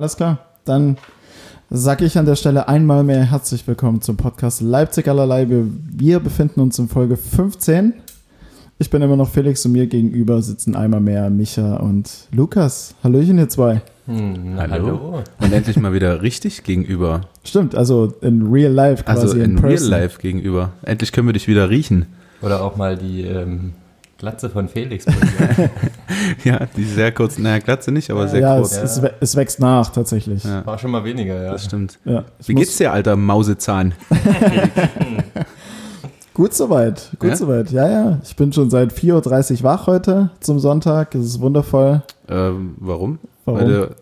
Alles klar. Dann sage ich an der Stelle einmal mehr herzlich willkommen zum Podcast Leipzig allerlei. Wir, befinden uns in Folge 15. Ich bin immer noch Felix und mir gegenüber sitzen einmal mehr Micha und Lukas. Hallöchen, ihr zwei. Hm, hallo. hallo. Und endlich mal wieder richtig gegenüber. Stimmt, also in real life quasi. Also in, in real life gegenüber. Endlich können wir dich wieder riechen. Oder auch mal die ähm, Glatze von Felix. ja, die sehr kurz, naja, Glatze nicht, aber sehr ja, kurz. Es, es, es, wächst nach, tatsächlich. Ja. War schon mal weniger, ja. Das stimmt. Ja, Wie geht's dir, alter Mausezahn? Gut soweit, gut ja? soweit. Ja, ja. Ich bin schon seit 4.30 Uhr wach heute zum Sonntag. Es ist wundervoll. Ähm, warum? warum? Weil du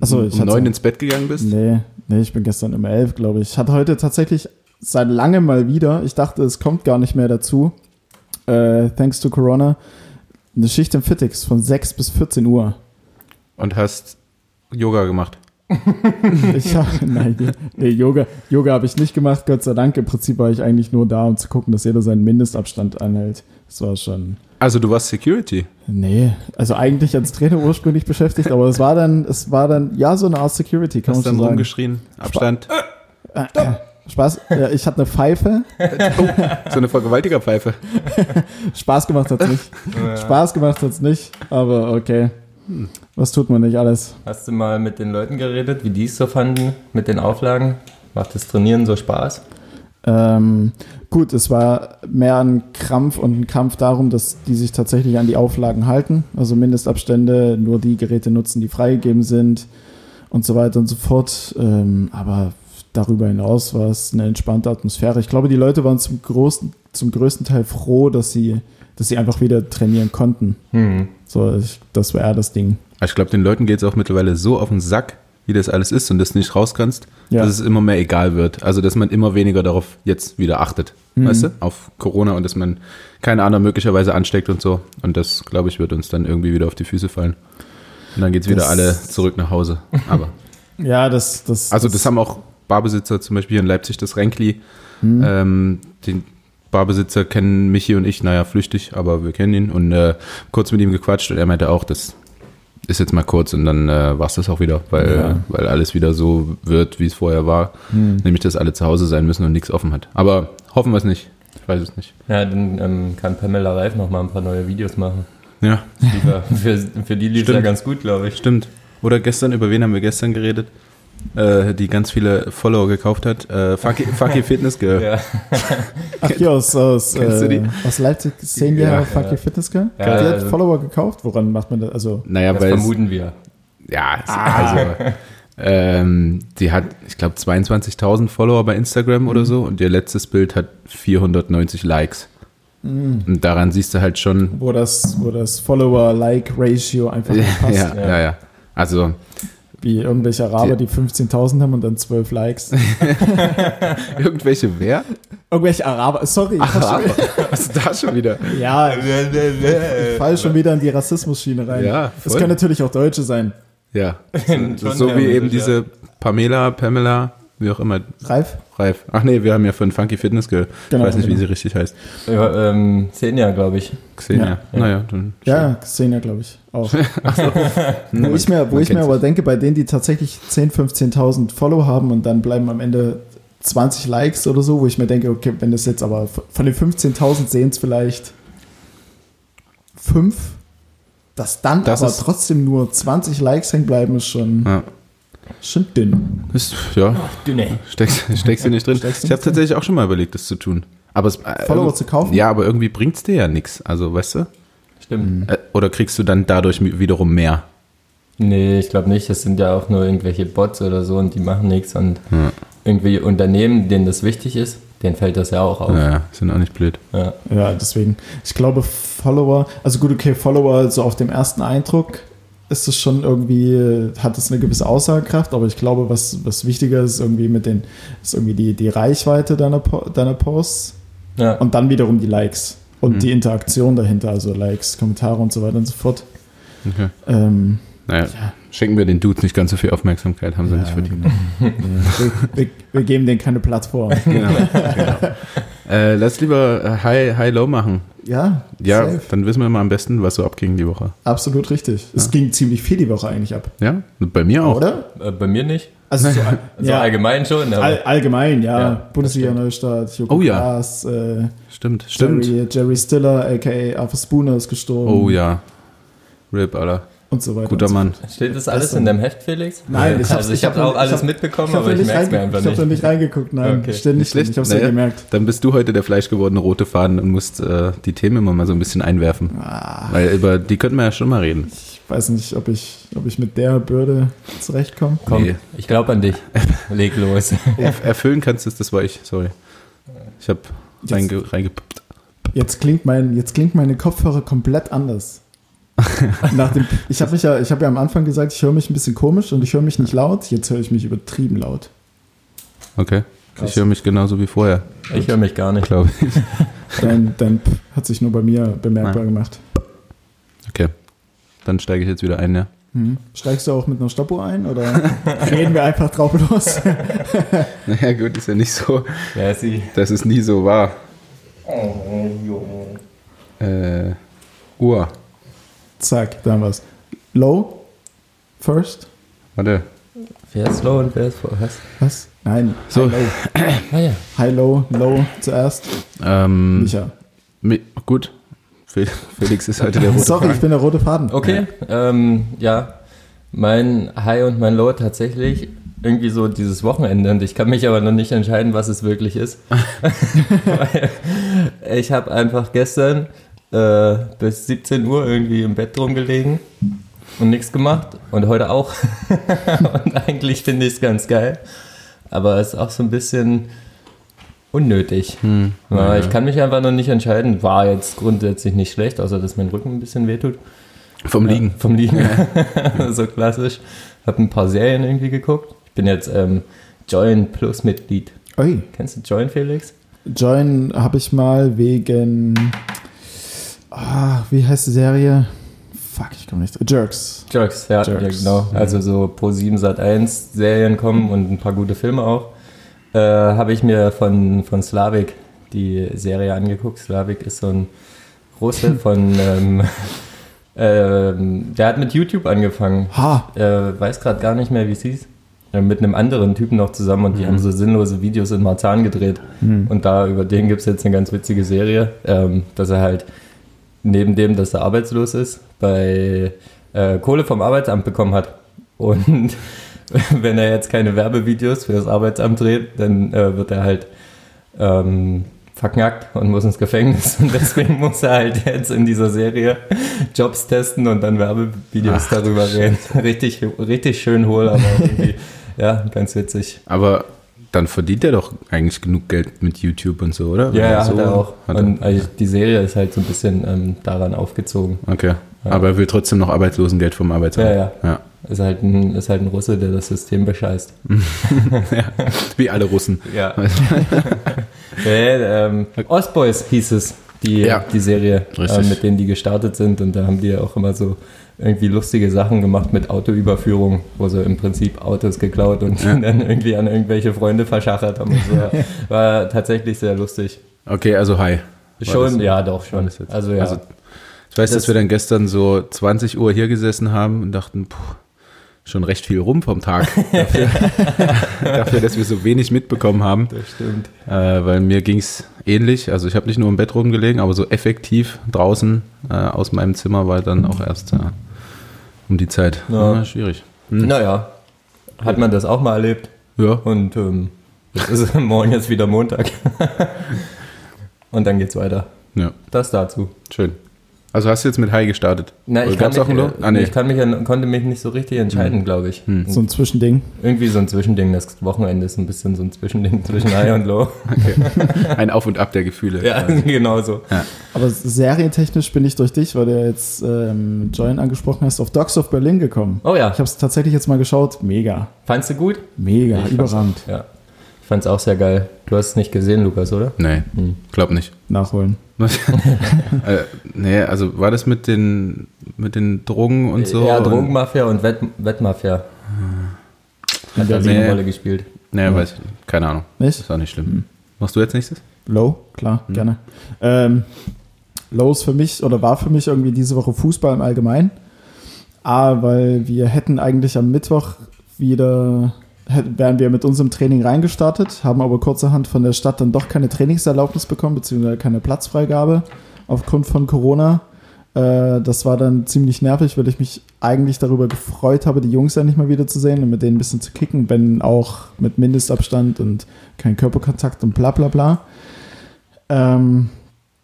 Achso, um neun ins Bett gegangen bist? Nee, nee, ich bin gestern um elf, glaube ich. Ich hatte heute tatsächlich seit langem mal wieder, ich dachte, es kommt gar nicht mehr dazu, äh, thanks to Corona, eine Schicht im Fitix von 6 bis 14 Uhr. Und hast Yoga gemacht? ich hab, nein, nee, Yoga, Yoga habe ich nicht gemacht, Gott sei Dank. Im Prinzip war ich eigentlich nur da, um zu gucken, dass jeder seinen Mindestabstand anhält. Das war schon. Also du warst Security? Nee, also eigentlich als Trainer ursprünglich beschäftigt, aber es war dann, es war dann, ja, so eine Art Security, kann Hast man schon dann rumgeschrien, Abstand. Äh, äh, Spaß, ja, ich hatte eine Pfeife. Oh, so eine Vergewaltigerpfeife. Spaß gemacht hat's nicht. Spaß gemacht hat's nicht, aber okay. Was tut man nicht alles? Hast du mal mit den Leuten geredet, wie die es so fanden mit den Auflagen? Macht das Trainieren so Spaß? Ähm, gut, es war mehr ein Krampf und ein Kampf darum, dass die sich tatsächlich an die Auflagen halten. Also Mindestabstände, nur die Geräte nutzen, die freigegeben sind und so weiter und so fort. Ähm, aber darüber hinaus war es eine entspannte Atmosphäre. Ich glaube, die Leute waren zum, großen, zum größten Teil froh, dass sie, dass sie einfach wieder trainieren konnten. Mhm. So, ich, das war eher das Ding. Ich glaube, den Leuten geht es auch mittlerweile so auf den Sack, wie das alles ist und das nicht raus kannst, ja. dass es immer mehr egal wird. Also, dass man immer weniger darauf jetzt wieder achtet, mhm. weißt du, auf Corona und dass man keine anderen möglicherweise ansteckt und so. Und das, glaube ich, wird uns dann irgendwie wieder auf die Füße fallen. Und dann geht es wieder alle zurück nach Hause. Aber. ja, das, das. Also, das haben auch Barbesitzer, zum Beispiel hier in Leipzig, das Renkli. Mhm. Ähm, den Barbesitzer kennen Michi und ich, naja, flüchtig, aber wir kennen ihn und äh, kurz mit ihm gequatscht und er meinte auch, das ist jetzt mal kurz und dann äh, war es das auch wieder, weil, ja. weil alles wieder so wird, wie es vorher war. Mhm. Nämlich, dass alle zu Hause sein müssen und nichts offen hat. Aber hoffen wir es nicht. Ich weiß es nicht. Ja, dann ähm, kann Pamela Reif noch mal ein paar neue Videos machen. Ja. Für, für die lief es ja ganz gut, glaube ich. Stimmt. Oder gestern, über wen haben wir gestern geredet? Äh, die ganz viele Follower gekauft hat. Äh, Fucky, Fucky Fitness Girl. Ja. Ach hier aus, aus, äh, aus Leipzig, zehn Jahre ja, Fucky ja. Fitness Girl? Ja, die hat also, Follower gekauft? Woran macht man das? Also, naja, das vermuten wir. Ja, ah. also ähm, die hat, ich glaube, 22.000 Follower bei Instagram mhm. oder so und ihr letztes Bild hat 490 Likes. Mhm. Und daran siehst du halt schon. Wo das, wo das Follower-Like-Ratio einfach passt. Ja, ja, ja. Also wie irgendwelche Araber, die, die 15.000 haben und dann 12 Likes. irgendwelche wer? Irgendwelche Araber, sorry. Araber? Was ist da schon wieder? Ja, ich fall schon wieder in die Rassismus-Schiene rein. Ja, Es können natürlich auch Deutsche sein. Ja, so, so wie eben diese Pamela, Pamela, wie auch immer. Reif? Reif. Ach nee, wir haben ja von Funky Fitness Girl. Genau, ich weiß nicht, genau. wie sie richtig heißt. Ja, ähm, Xenia, glaube ich. Xenia. Ja. Naja, dann. Ja, Xenia, glaube ich. Auch. so. wo ich mir, wo ich mir aber denke, bei denen, die tatsächlich 10.000, 15.000 Follow haben und dann bleiben am Ende 20 Likes oder so, wo ich mir denke, okay, wenn das jetzt aber von den 15.000 sehen es vielleicht 5, dass dann das aber trotzdem nur 20 Likes hängen bleiben, ist schon. Ja. Schon dünn. Ist, ja. Ach, dünne. Steckst, steckst du nicht drin. ich habe tatsächlich auch schon mal überlegt, das zu tun. Aber es, äh, Follower zu kaufen? Ja, aber irgendwie bringt es dir ja nichts. Also, weißt du? Stimmt. Äh, oder kriegst du dann dadurch wiederum mehr? Nee, ich glaube nicht. Das sind ja auch nur irgendwelche Bots oder so und die machen nichts. Und ja. irgendwie Unternehmen, denen das wichtig ist, denen fällt das ja auch auf. Ja, sind auch nicht blöd. Ja. ja, deswegen. Ich glaube, Follower, also gut, okay, Follower so auf dem ersten Eindruck ist es schon irgendwie, hat es eine gewisse Aussagekraft, aber ich glaube, was, was wichtiger ist, irgendwie mit den, ist irgendwie die, die Reichweite deiner, deiner Posts ja. und dann wiederum die Likes und mhm. die Interaktion dahinter, also Likes, Kommentare und so weiter und so fort. Okay. Ähm, naja, ja. schenken wir den Dudes nicht ganz so viel Aufmerksamkeit, haben sie ja, nicht verdient. Genau. wir, wir, wir, geben denen keine Plattform. Genau, genau. Äh, lass lieber äh, High, High Low machen. Ja, Ja, safe. dann wissen wir mal am besten, was so abging die Woche. absolut richtig. Es ging ziemlich viel die Woche eigentlich ab, Ja, bei mir auch. oder? Äh, bei mir nicht. Also so, Also ja, allgemein schon, aber all, allgemein, ja. Ja, Bundesliga Neustart, Joko Oh ja. Klaas, äh, Stimmt, stimmt. Jerry, Jerry Stiller, aka Arthur Spooner ist gestorben. Oh ja. Rip, Alter. Und so weiter. Guter so Mann. steht das alles in deinem Heft, Felix? Nein, ich hab's- also ich ich hab habe auch alles hab- mitbekommen, Ich habe aber ich nicht, merke es mir einfach ich hab da nicht. nicht reingeguckt, nein. Okay. Ständig Nicht schlecht. Ich hab's Naja, ja gemerkt. Dann bist du heute der fleischgewordene rote Faden und musst äh, die Themen immer mal so ein bisschen einwerfen. Ah, Weil über die könnten wir ja schon mal reden. ich weiß nicht, ob ich, ob ich mit der Bürde zurechtkomme. Komm, Nee. ich glaube an dich. Leg los. Erf erfüllen kannst du es, das war ich, sorry. Ich habe reingepuppt. Jetzt klingt, mein, jetzt klingt meine Kopfhörer komplett anders. Nach dem, ich habe ja, ich hab ja am Anfang gesagt, ich höre mich ein bisschen komisch und ich höre mich nicht laut. Jetzt höre ich mich übertrieben laut. Okay. Krass. Ich höre mich genauso wie vorher, Ich höre mich gar nicht. glaube ich. Dein, dein P hat sich nur bei mir bemerkbar Nein. gemacht. Okay. Dann steige ich jetzt wieder ein, ja. Hm. Steigst du auch mit einer Stoppuhr ein oder reden wir einfach drauf los? Naja, gut, ist ja nicht so, Ja, sie. dass es nie so war. Äh, Uhr. Zack, da haben wir's. Low, first, Warte. Wer ist low und wer ist vor? Was? Nein, So. High, low. Ah ja. High, low, low zuerst. Ähm, Micha. mi- gut. Fel- Felix ist heute der rote Sorry, ich Faden. bin der rote Faden. Okay, ähm, ja. Mein High und mein Low tatsächlich irgendwie so dieses Wochenende und ich kann mich aber noch nicht entscheiden, was es wirklich ist. Ich habe einfach gestern äh, bis 17 Uhr irgendwie im Bett rumgelegen und nichts gemacht und heute auch. und eigentlich finde ich es ganz geil, aber es ist auch so ein bisschen unnötig. Hm, Ja. Ich kann mich einfach noch nicht entscheiden. War jetzt grundsätzlich nicht schlecht, außer dass mein Rücken ein bisschen wehtut. Vom Liegen. Ja, vom Liegen. so klassisch. Hab ein paar Serien irgendwie geguckt. Ich bin jetzt ähm, Join Plus Mitglied. Ui, Kennst du Join, Felix? Join habe ich mal wegen. Ah, wie heißt die Serie? Fuck, ich komme nicht. Jerks. Jerks, ja, Jerks. ja genau. Also so Pro 7 Sat 1 Serien kommen und ein paar gute Filme auch. Äh, Habe ich mir von, von Slavik die Serie angeguckt. Slavik ist so ein Russe von. ähm, ähm, der hat mit YouTube angefangen. Ha, äh, weiß gerade gar nicht mehr, wie es hieß. Äh, mit einem anderen Typen noch zusammen und die Mhm. haben so sinnlose Videos in Marzahn gedreht. Hm. Und da über den gibt es jetzt eine ganz witzige Serie, ähm, dass er halt neben dem, dass er arbeitslos ist, bei äh, Kohle vom Arbeitsamt bekommen hat. Und wenn er jetzt keine Werbevideos für das Arbeitsamt dreht, dann äh, wird er halt ähm, verknackt und muss ins Gefängnis. Und deswegen muss er halt jetzt in dieser Serie Jobs testen und dann Werbevideos Ach, darüber reden. Richtig, richtig schön hohl, aber irgendwie, ja, ganz witzig. Aber dann verdient er doch eigentlich genug Geld mit YouTube und so, oder? Ja, ja, so hat er auch. hat er- und also die Serie ist halt so ein bisschen ähm, daran aufgezogen. Okay. Ja. Aber er will trotzdem noch Arbeitslosengeld vom Arbeitsamt. Ja, ja. ja. Ist halt ein, ist halt ein Russe, der das System bescheißt. Wie alle Russen. Ja. äh, ähm, Ostboys hieß es, die, Ja. die Serie, äh, mit denen die gestartet sind. Und da haben die ja auch immer so irgendwie lustige Sachen gemacht mit Autoüberführung, wo sie im Prinzip Autos geklaut und Ja. dann irgendwie an irgendwelche Freunde verschachert haben. Und so. War tatsächlich sehr lustig. Okay, also hi. Schon, ja, doch schon. Also ja. Also, Ich weiß, dass Das- wir dann gestern so 20 Uhr hier gesessen haben und dachten, puh, schon recht viel rum vom Tag. Dafür, dafür dass wir so wenig mitbekommen haben. das stimmt. Äh, weil mir ging es ähnlich. Also ich habe nicht nur im Bett rumgelegen, aber so effektiv draußen äh, aus meinem Zimmer war dann auch erst äh, um die Zeit. Ja. Ja, schwierig. Hm. Naja, hat man das auch mal erlebt. Ja. Und ähm, jetzt ist morgen jetzt wieder Montag. Und dann geht's weiter. ja, Das dazu. schön. Also hast du jetzt mit High gestartet? Oder ich, kann mich? Ah, nee. ich kann mich, ja- konnte mich nicht so richtig entscheiden, glaube ich. Hm. So ein Zwischending. Irgendwie so ein Zwischending. Das Wochenende ist ein bisschen so ein Zwischending zwischen High und Low. Ein Auf und Ab der Gefühle. ja, genau so. Aber serientechnisch bin ich durch dich, weil du ja jetzt ähm, Join angesprochen hast, auf Dogs of Berlin gekommen. Oh ja, Ich habe es tatsächlich jetzt mal geschaut. Mega. fandst du gut? Mega, Ich überragend. Ja. Ich fand's auch sehr geil. Du hast es nicht gesehen, Lukas, oder? Nee, Hm. glaub nicht. Nachholen. äh, nee, also war das mit den, mit den Drogen und so? Ja, Drogenmafia und Wett Wettmafia. Hat da eine. Rolle gespielt. Nee, Ja. weiß ich nicht. Keine Ahnung. Nicht? Ist auch nicht schlimm. Machst du jetzt nächstes? Low, klar, Mhm. gerne. Ähm, Low ist für mich oder war für mich irgendwie diese Woche Fußball im Allgemeinen. A, weil wir hätten eigentlich am Mittwoch wieder, wären wir mit unserem Training reingestartet, haben aber kurzerhand von der Stadt dann doch keine Trainingserlaubnis bekommen, beziehungsweise keine Platzfreigabe aufgrund von Corona. Äh, das war dann ziemlich nervig, weil ich mich eigentlich darüber gefreut habe, die Jungs nicht mal wieder zu sehen und mit denen ein bisschen zu kicken, wenn auch mit Mindestabstand und kein Körperkontakt und bla bla bla. Ähm,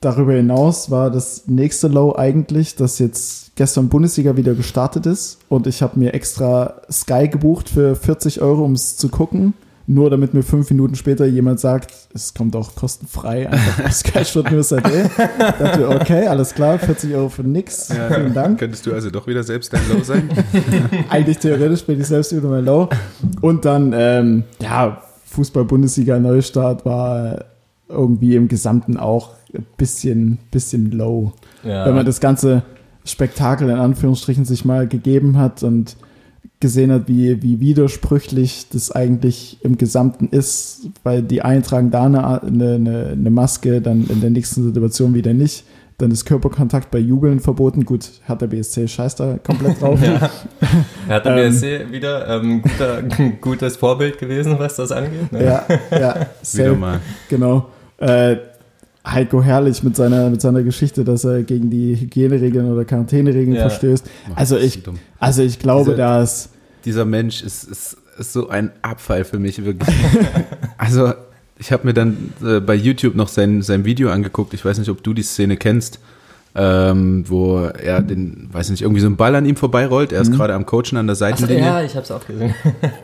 darüber hinaus war das nächste Low eigentlich, dass jetzt gestern Bundesliga wieder gestartet ist und ich habe mir extra Sky gebucht für 40 Euro, um es zu gucken. Nur damit mir fünf Minuten später jemand sagt, es kommt auch kostenfrei einfach auf Sky Sport News AD. dachte okay, alles klar, 40 Euro für nix. Vielen Dank. Könntest du also doch wieder selbst dein Low sein? Eigentlich theoretisch bin ich selbst wieder mein Low. Und dann, ähm, ja, Fußball-Bundesliga Neustart war irgendwie im Gesamten auch bisschen, bisschen low. Ja. Wenn man das ganze Spektakel in Anführungsstrichen sich mal gegeben hat und gesehen hat, wie, wie widersprüchlich das eigentlich im Gesamten ist, weil die einen tragen da eine, eine, eine Maske, dann in der nächsten Situation wieder nicht. Dann ist Körperkontakt bei Jubeln verboten. Gut, hat der BSC scheiß da komplett drauf. Ja. Hat der Ähm. BSC wieder ähm, guter, gutes Vorbild gewesen, was das angeht? Ne? Ja, ja, Wieder safe, mal. genau. Äh, Heiko Herrlich mit seiner, mit seiner Geschichte, dass er gegen die Hygieneregeln oder Quarantäneregeln Ja. verstößt. Also ich, so also ich glaube, Diese- dass Dieser Mensch ist, ist, ist so ein Abfall für mich, wirklich. also, ich habe mir dann äh, bei YouTube noch sein, sein Video angeguckt. Ich weiß nicht, ob du die Szene kennst, ähm, wo er den, weiß nicht, irgendwie so ein Ball an ihm vorbeirollt. Er ist gerade am Coachen an der Achso, Seitenlinie. ja, ich hab's auch gesehen.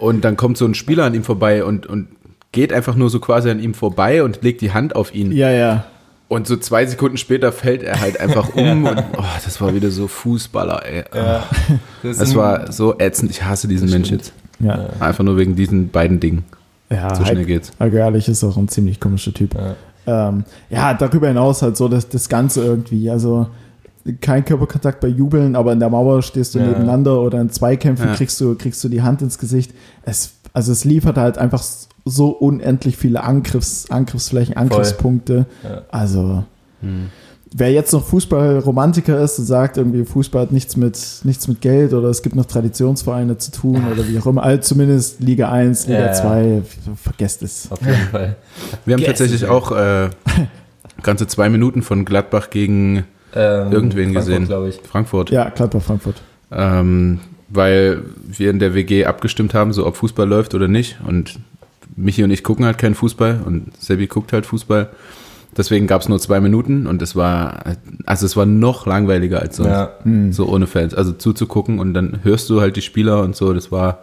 Und dann kommt so ein Spieler an ihm vorbei und, und geht einfach nur so quasi an ihm vorbei und legt die Hand auf ihn. ja, ja, Und so zwei Sekunden später fällt er halt einfach um und oh, das war wieder so Fußballer, ey. Ja. Das sind- war so ätzend. Ich hasse diesen Das Mensch jetzt. ja. Einfach nur wegen diesen beiden Dingen. ja So schnell Heiko, geht's. Herrlich ist auch ein ziemlich komischer Typ. Ja. Ähm, ja, darüber hinaus halt so das, das Ganze irgendwie. Also kein Körperkontakt bei Jubeln, aber in der Mauer stehst du Ja. nebeneinander oder in Zweikämpfen Ja. kriegst, du, kriegst du die Hand ins Gesicht. Es, also es liefert halt einfach so unendlich viele Angriffs, Angriffsflächen, Angriffspunkte. Ja. Also wer jetzt noch Fußballromantiker ist und sagt, irgendwie Fußball hat nichts mit, nichts mit Geld oder es gibt noch Traditionsvereine zu tun oder wie auch immer, also zumindest Liga 1, Liga Ja, ja. 2, vergesst es. Auf jeden Fall. Wir haben Yes. tatsächlich auch äh, ganze zwei Minuten von Gladbach gegen Ähm, Irgendwen Frankfurt, gesehen. glaube ich. Frankfurt. Ja, Gladbach Frankfurt. Ähm, weil wir in der WG abgestimmt haben, so ob Fußball läuft oder nicht. Und Michi und ich gucken halt keinen Fußball und Sebi guckt halt Fußball. Deswegen gab es nur zwei Minuten und es war, also es war noch langweiliger als sonst. Ja. So ohne Fans. Also zuzugucken und dann hörst du halt die Spieler und so. Das war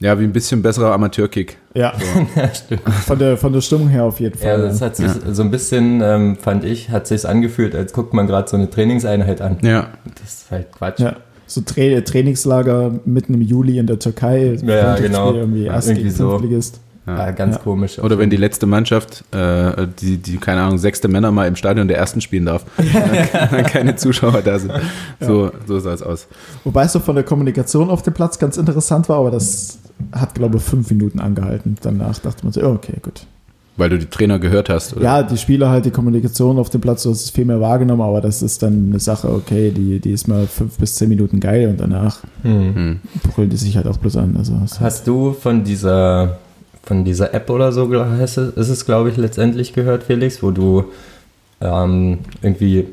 ja wie ein bisschen besserer Amateurkick. Ja, ja, stimmt. von der, von der Stimmung her auf jeden Ja, Fall. das hat sich so ein bisschen, ähm, fand ich, hat sich angefühlt, als guckt man gerade so eine Trainingseinheit an. Ja, Das ist halt Quatsch. ja. So Tra Trainingslager mitten im Juli in der Türkei. Ja, ja, genau. Irgendwie Ja, Ast irgendwie gegen so. Fünftligist. Ja, ganz Ja. komisch. Oder wenn die letzte Mannschaft, äh, die, die, keine Ahnung, sechste Männer mal im Stadion der ersten spielen darf, wenn keine Zuschauer da sind. So, so sah es aus. Wobei es so von der Kommunikation auf dem Platz ganz interessant war, aber das hat, glaube ich, fünf Minuten angehalten. Danach dachte man so, ja, okay, gut. Weil du die Trainer gehört hast, oder? Ja, die Spieler halt die Kommunikation auf dem Platz, du hast es viel mehr wahrgenommen, aber das ist dann eine Sache, okay, die, die ist mal fünf bis zehn Minuten geil und danach Hm. Hm. brüllt die sich halt auch bloß an. Also, Hast du von dieser, von dieser App oder so, ist es, glaube ich, letztendlich gehört, Felix, wo du ähm, irgendwie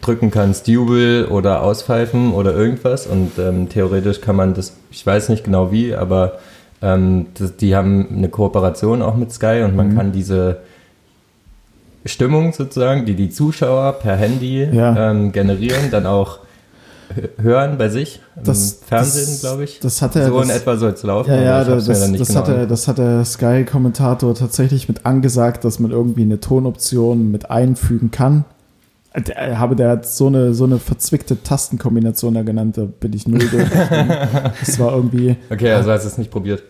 drücken kannst, Jubel oder auspfeifen oder irgendwas und ähm, theoretisch kann man das, ich weiß nicht genau wie, aber ähm, das, die haben eine Kooperation auch mit Sky und man Mhm. kann diese Stimmung sozusagen, die die Zuschauer per Handy Ja. ähm, generieren, dann auch hören bei sich Das- im Fernsehen, das- glaube ich. das hat er- so in das- etwa soll es laufen. Ja, ja, das, das, dann nicht genau hat er, das hat der Sky-Kommentator tatsächlich mit angesagt, dass man irgendwie eine Tonoption mit einfügen kann. Der, habe der hat so eine, so eine verzwickte Tastenkombination da genannt, da bin ich null durch. das war irgendwie. Okay, also hast du es nicht probiert.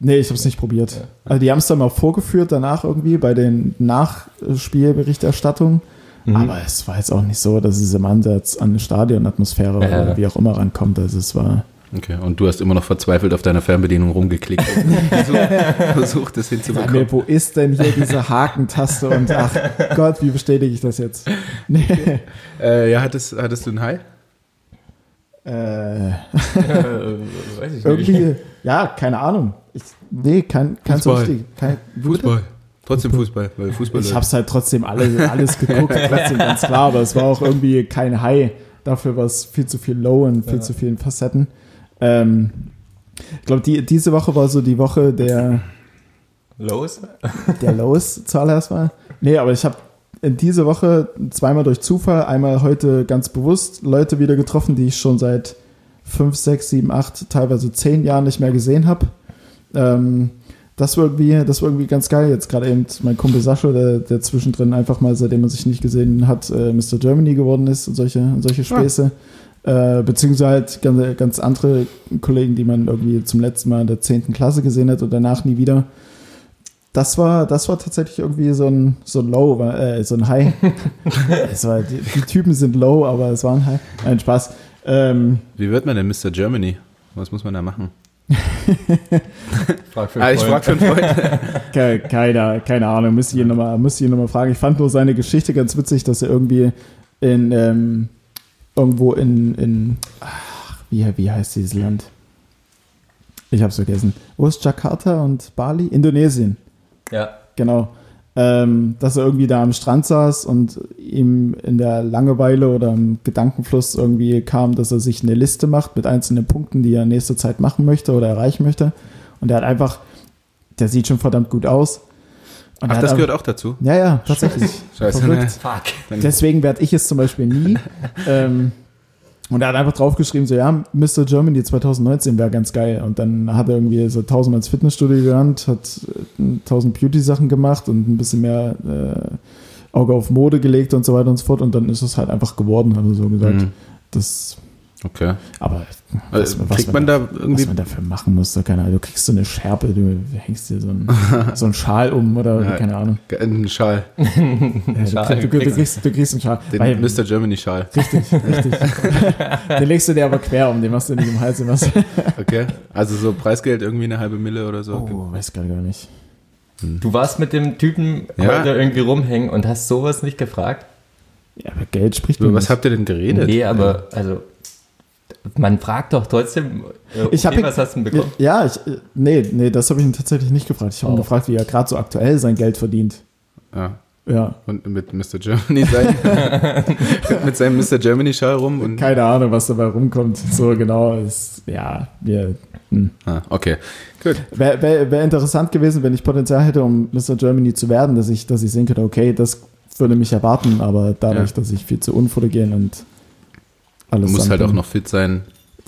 Nee, ich habe es nicht probiert. Also die haben es dann mal vorgeführt danach irgendwie bei den Nachspielberichterstattungen. Mhm. Aber es war jetzt auch nicht so, dass es im Ansatz an eine Stadionatmosphäre Ja, ja. oder wie auch immer rankommt. Also es war. Okay, und du hast immer noch verzweifelt auf deiner Fernbedienung rumgeklickt. Versucht, versucht das hinzubekommen. wo ist denn hier diese Hakentaste? Und ach Gott, wie bestätige ich das jetzt? Nee. Äh, ja, hattest, hattest du ein High? Äh, Äh, weiß ich nicht. irgendwie, ja, keine Ahnung. Ich, nee, kein, kein so Fußball. richtig. Kein, Trotzdem Fußball, weil Fußball Ich hab's halt trotzdem alles, alles geguckt, trotzdem ganz klar, aber es war auch irgendwie kein High. Dafür war es viel zu viel Low und viel Ja. zu vielen Facetten. Ähm, ich glaube, die, diese Woche war so die Woche der, Los? der Lows zuallererst mal. Nee, aber ich habe in dieser Woche zweimal durch Zufall, einmal heute ganz bewusst Leute wieder getroffen, die ich schon seit fünf, sechs, sieben, acht, teilweise zehn Jahren nicht mehr gesehen habe. Ähm, das war irgendwie, das war irgendwie ganz geil. Jetzt gerade eben mein Kumpel Sascha, der, der zwischendrin einfach mal, seitdem er sich nicht gesehen hat, äh, Mr. Germany geworden ist und solche, und solche Späße. Äh, beziehungsweise halt ganz, ganz andere Kollegen, die man irgendwie zum letzten Mal in der 10. Klasse gesehen hat und danach nie wieder. Das war, das war tatsächlich irgendwie so ein, so ein Low, äh, so ein High. es war, die, die Typen sind low, aber es war ein High. Nein, Spaß. Ähm, Wie wird man denn Mr. Germany? Was muss man da machen? Frag für Ah, ich frage für einen Freund. Ke- Keine, keine Ahnung, müsste ich ihn nochmal noch mal fragen. Ich fand nur seine Geschichte ganz witzig, dass er irgendwie in ähm, irgendwo in, in ach, wie, wie heißt dieses Land? Ich hab's vergessen. Wo ist Jakarta und Bali? Indonesien, Ja. genau. Ähm, dass er irgendwie da am Strand saß und ihm in der Langeweile oder im Gedankenfluss irgendwie kam, dass er sich eine Liste macht mit einzelnen Punkten, die er in nächster Zeit machen möchte oder erreichen möchte. Und er hat einfach, der sieht schon verdammt gut aus. Und Ach, das gehört auch dazu. Ja, ja, tatsächlich. Scheiße, Verrückt. Fuck. Deswegen werde ich es zum Beispiel nie. ähm, und er hat einfach draufgeschrieben, so, ja, Mr. Germany 2019 wäre ganz geil. Und dann hat er irgendwie so tausendmal ins Fitnessstudio gerannt, hat äh, tausend Beauty-Sachen gemacht und ein bisschen mehr äh, Auge auf Mode gelegt und so weiter und so fort. Und dann ist es halt einfach geworden, hat er so gesagt. Mhm. Das, Okay. aber Also, kriegt man da irgendwie. was man dafür machen muss, da keine Ahnung. Du kriegst so eine Schärpe, du hängst dir so einen, so einen Schal um oder Ja. keine Ahnung. Einen Schal. Ja, Schal. du, du, du, kriegst, du kriegst einen Schal. Den Weil- Mr. Germany Schal. Richtig, richtig. den legst du dir aber quer um, den machst du nicht im Hals. Du Okay. Also so Preisgeld irgendwie eine halbe Mille oder so. oh, weiß gar nicht. Du warst mit dem Typen Ja. heute irgendwie rumhängen und hast sowas nicht gefragt? Ja, aber Geld spricht Über man was nicht. habt ihr denn geredet? Nee, aber also man fragt doch trotzdem, äh, Ich hab okay, ihn- was hast du denn bekommen? Ja, ich, äh, nee, nee, das habe ich ihn tatsächlich nicht gefragt. Ich habe ihn Oh. gefragt, wie er gerade so aktuell sein Geld verdient. Ja. Ja, Und mit Mr. Germany sein. mit seinem Mr. Germany Schal rum und. keine Ahnung, was dabei rumkommt. So genau, ist, ja, wir, hm. Ah, okay. Gut. Wäre wär, wär interessant gewesen, wenn ich Potenzial hätte, um Mr. Germany zu werden, dass ich, dass ich sehen könnte, okay, das würde mich erwarten, aber dadurch, Ja. dass ich viel zu unfotogen und Du alles musst halt bin, auch noch fit sein,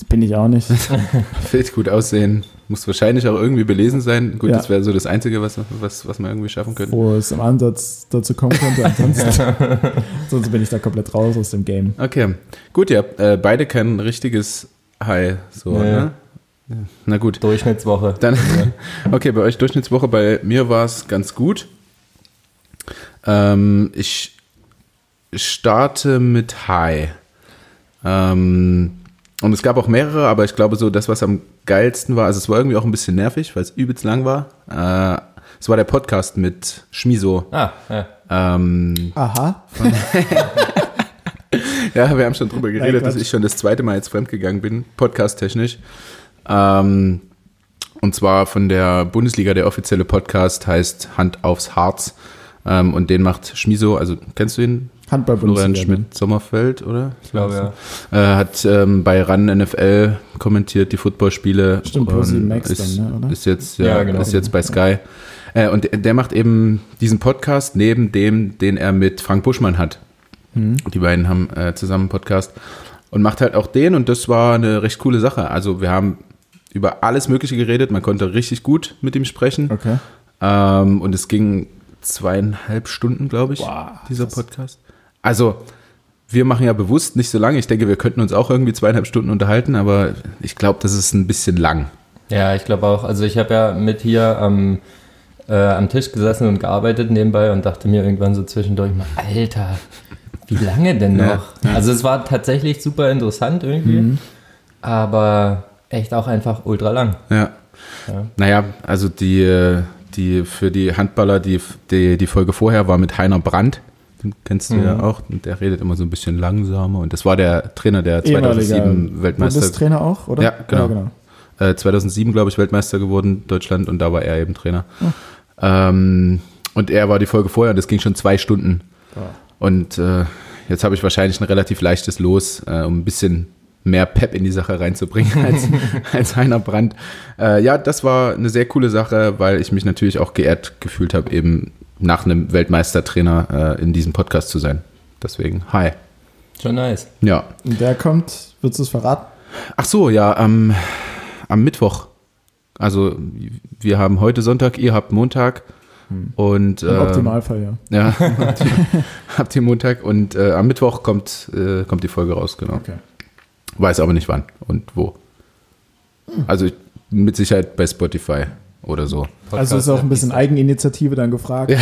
bin ich auch nicht. fit gut aussehen, musst wahrscheinlich auch irgendwie belesen sein. Gut, Ja. das wäre so das Einzige, was, was, was man irgendwie schaffen könnte. wo es im Ansatz dazu kommen könnte. Ansonsten, sonst bin ich da komplett raus aus dem Game. Okay, gut, ihr habt äh, beide kein richtiges High. So, Nee. ne? Na gut. Durchschnittswoche. Dann, okay, bei euch Durchschnittswoche, bei mir war es ganz gut. Ähm, ich starte mit High. Ähm, und es gab auch mehrere, aber ich glaube so, das, was am geilsten war, also es war irgendwie auch ein bisschen nervig, weil es übelst lang war. Äh, es war der Podcast mit Schmiso. Ah, ja. Ähm, Aha. Ja, wir haben schon drüber geredet, dass ich schon das zweite Mal jetzt fremdgegangen bin, podcast-technisch. Ähm, und zwar von der Bundesliga, der offizielle Podcast heißt Hand aufs Harz. Ähm, und den macht Schmiso, also kennst du ihn? Handball Florian Bundesliga. ne? Schmidt-Sommerfeld, oder? Ich glaube, ja. Äh, hat ähm, bei RAN NFL kommentiert die Footballspiele. Stimmt, und Max ist, dann, ne, oder? Ist jetzt, ja, Ja, genau. ist jetzt bei Sky. Äh, und der, der macht eben diesen Podcast neben dem, den er mit Frank Buschmann hat. Mhm. Die beiden haben äh, zusammen einen Podcast und macht halt auch den und das war eine recht coole Sache. Also wir haben über alles Mögliche geredet, man konnte richtig gut mit ihm sprechen. Okay. Ähm, und es ging zweieinhalb Stunden, glaube ich, Wow, dieser krass. Podcast. Also, wir machen ja bewusst nicht so lange. Ich denke, wir könnten uns auch irgendwie zweieinhalb Stunden unterhalten, aber ich glaube, das ist ein bisschen lang. Ja, ich glaube auch. Also ich habe ja mit hier am, äh, am Tisch gesessen und gearbeitet nebenbei und dachte mir irgendwann so zwischendurch mal, Alter, wie lange denn Ja, noch? Also es war tatsächlich super interessant irgendwie, Mhm. aber echt auch einfach ultra lang. Ja. Ja. Naja, also die, äh, die für die Handballer, die, die, die Folge vorher war mit Heiner Brandt. Kennst du ja Mhm. auch. Und der redet immer so ein bisschen langsamer. Und das war der Trainer, der Ehemaliger 2007 Weltmeister, Bundestrainer auch, oder? Ja, genau. äh, 2007, glaube ich, Weltmeister geworden, Deutschland. Und da war er eben Trainer. Ähm, und er war die Folge vorher und das ging schon zwei Stunden. Und äh, jetzt habe ich wahrscheinlich ein relativ leichtes Los, äh, um ein bisschen mehr Pep in die Sache reinzubringen als, als Heiner Brandt. Äh, ja, das war eine sehr coole Sache, weil ich mich natürlich auch geehrt gefühlt habe, eben nach einem Weltmeistertrainer äh, in diesem Podcast zu sein. Deswegen, hi. Schon nice. Ja. Und der kommt, würdest du es verraten? Ach so, ja, am, am Mittwoch. Also wir haben heute Sonntag, ihr habt Montag. Und Im äh, Optimalfall, ja. Ja, habt ihr, habt ihr Montag und äh, am Mittwoch kommt, äh, kommt die Folge raus, genau. Okay. Weiß aber nicht wann und wo. Also mit Sicherheit bei Spotify oder so. Also ist auch ein bisschen Eigeninitiative dann gefragt. Ja.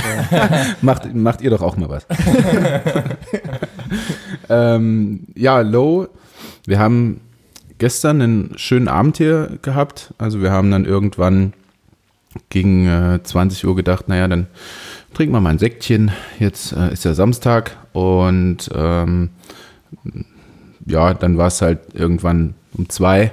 macht, macht ihr doch auch mal was. ähm, ja, Low, wir haben gestern einen schönen Abend hier gehabt. Also wir haben dann irgendwann gegen äh, 20 Uhr gedacht, naja, dann trinken wir mal ein Säckchen. Jetzt äh, ist ja Samstag und ähm, ja, dann war es halt irgendwann um zwei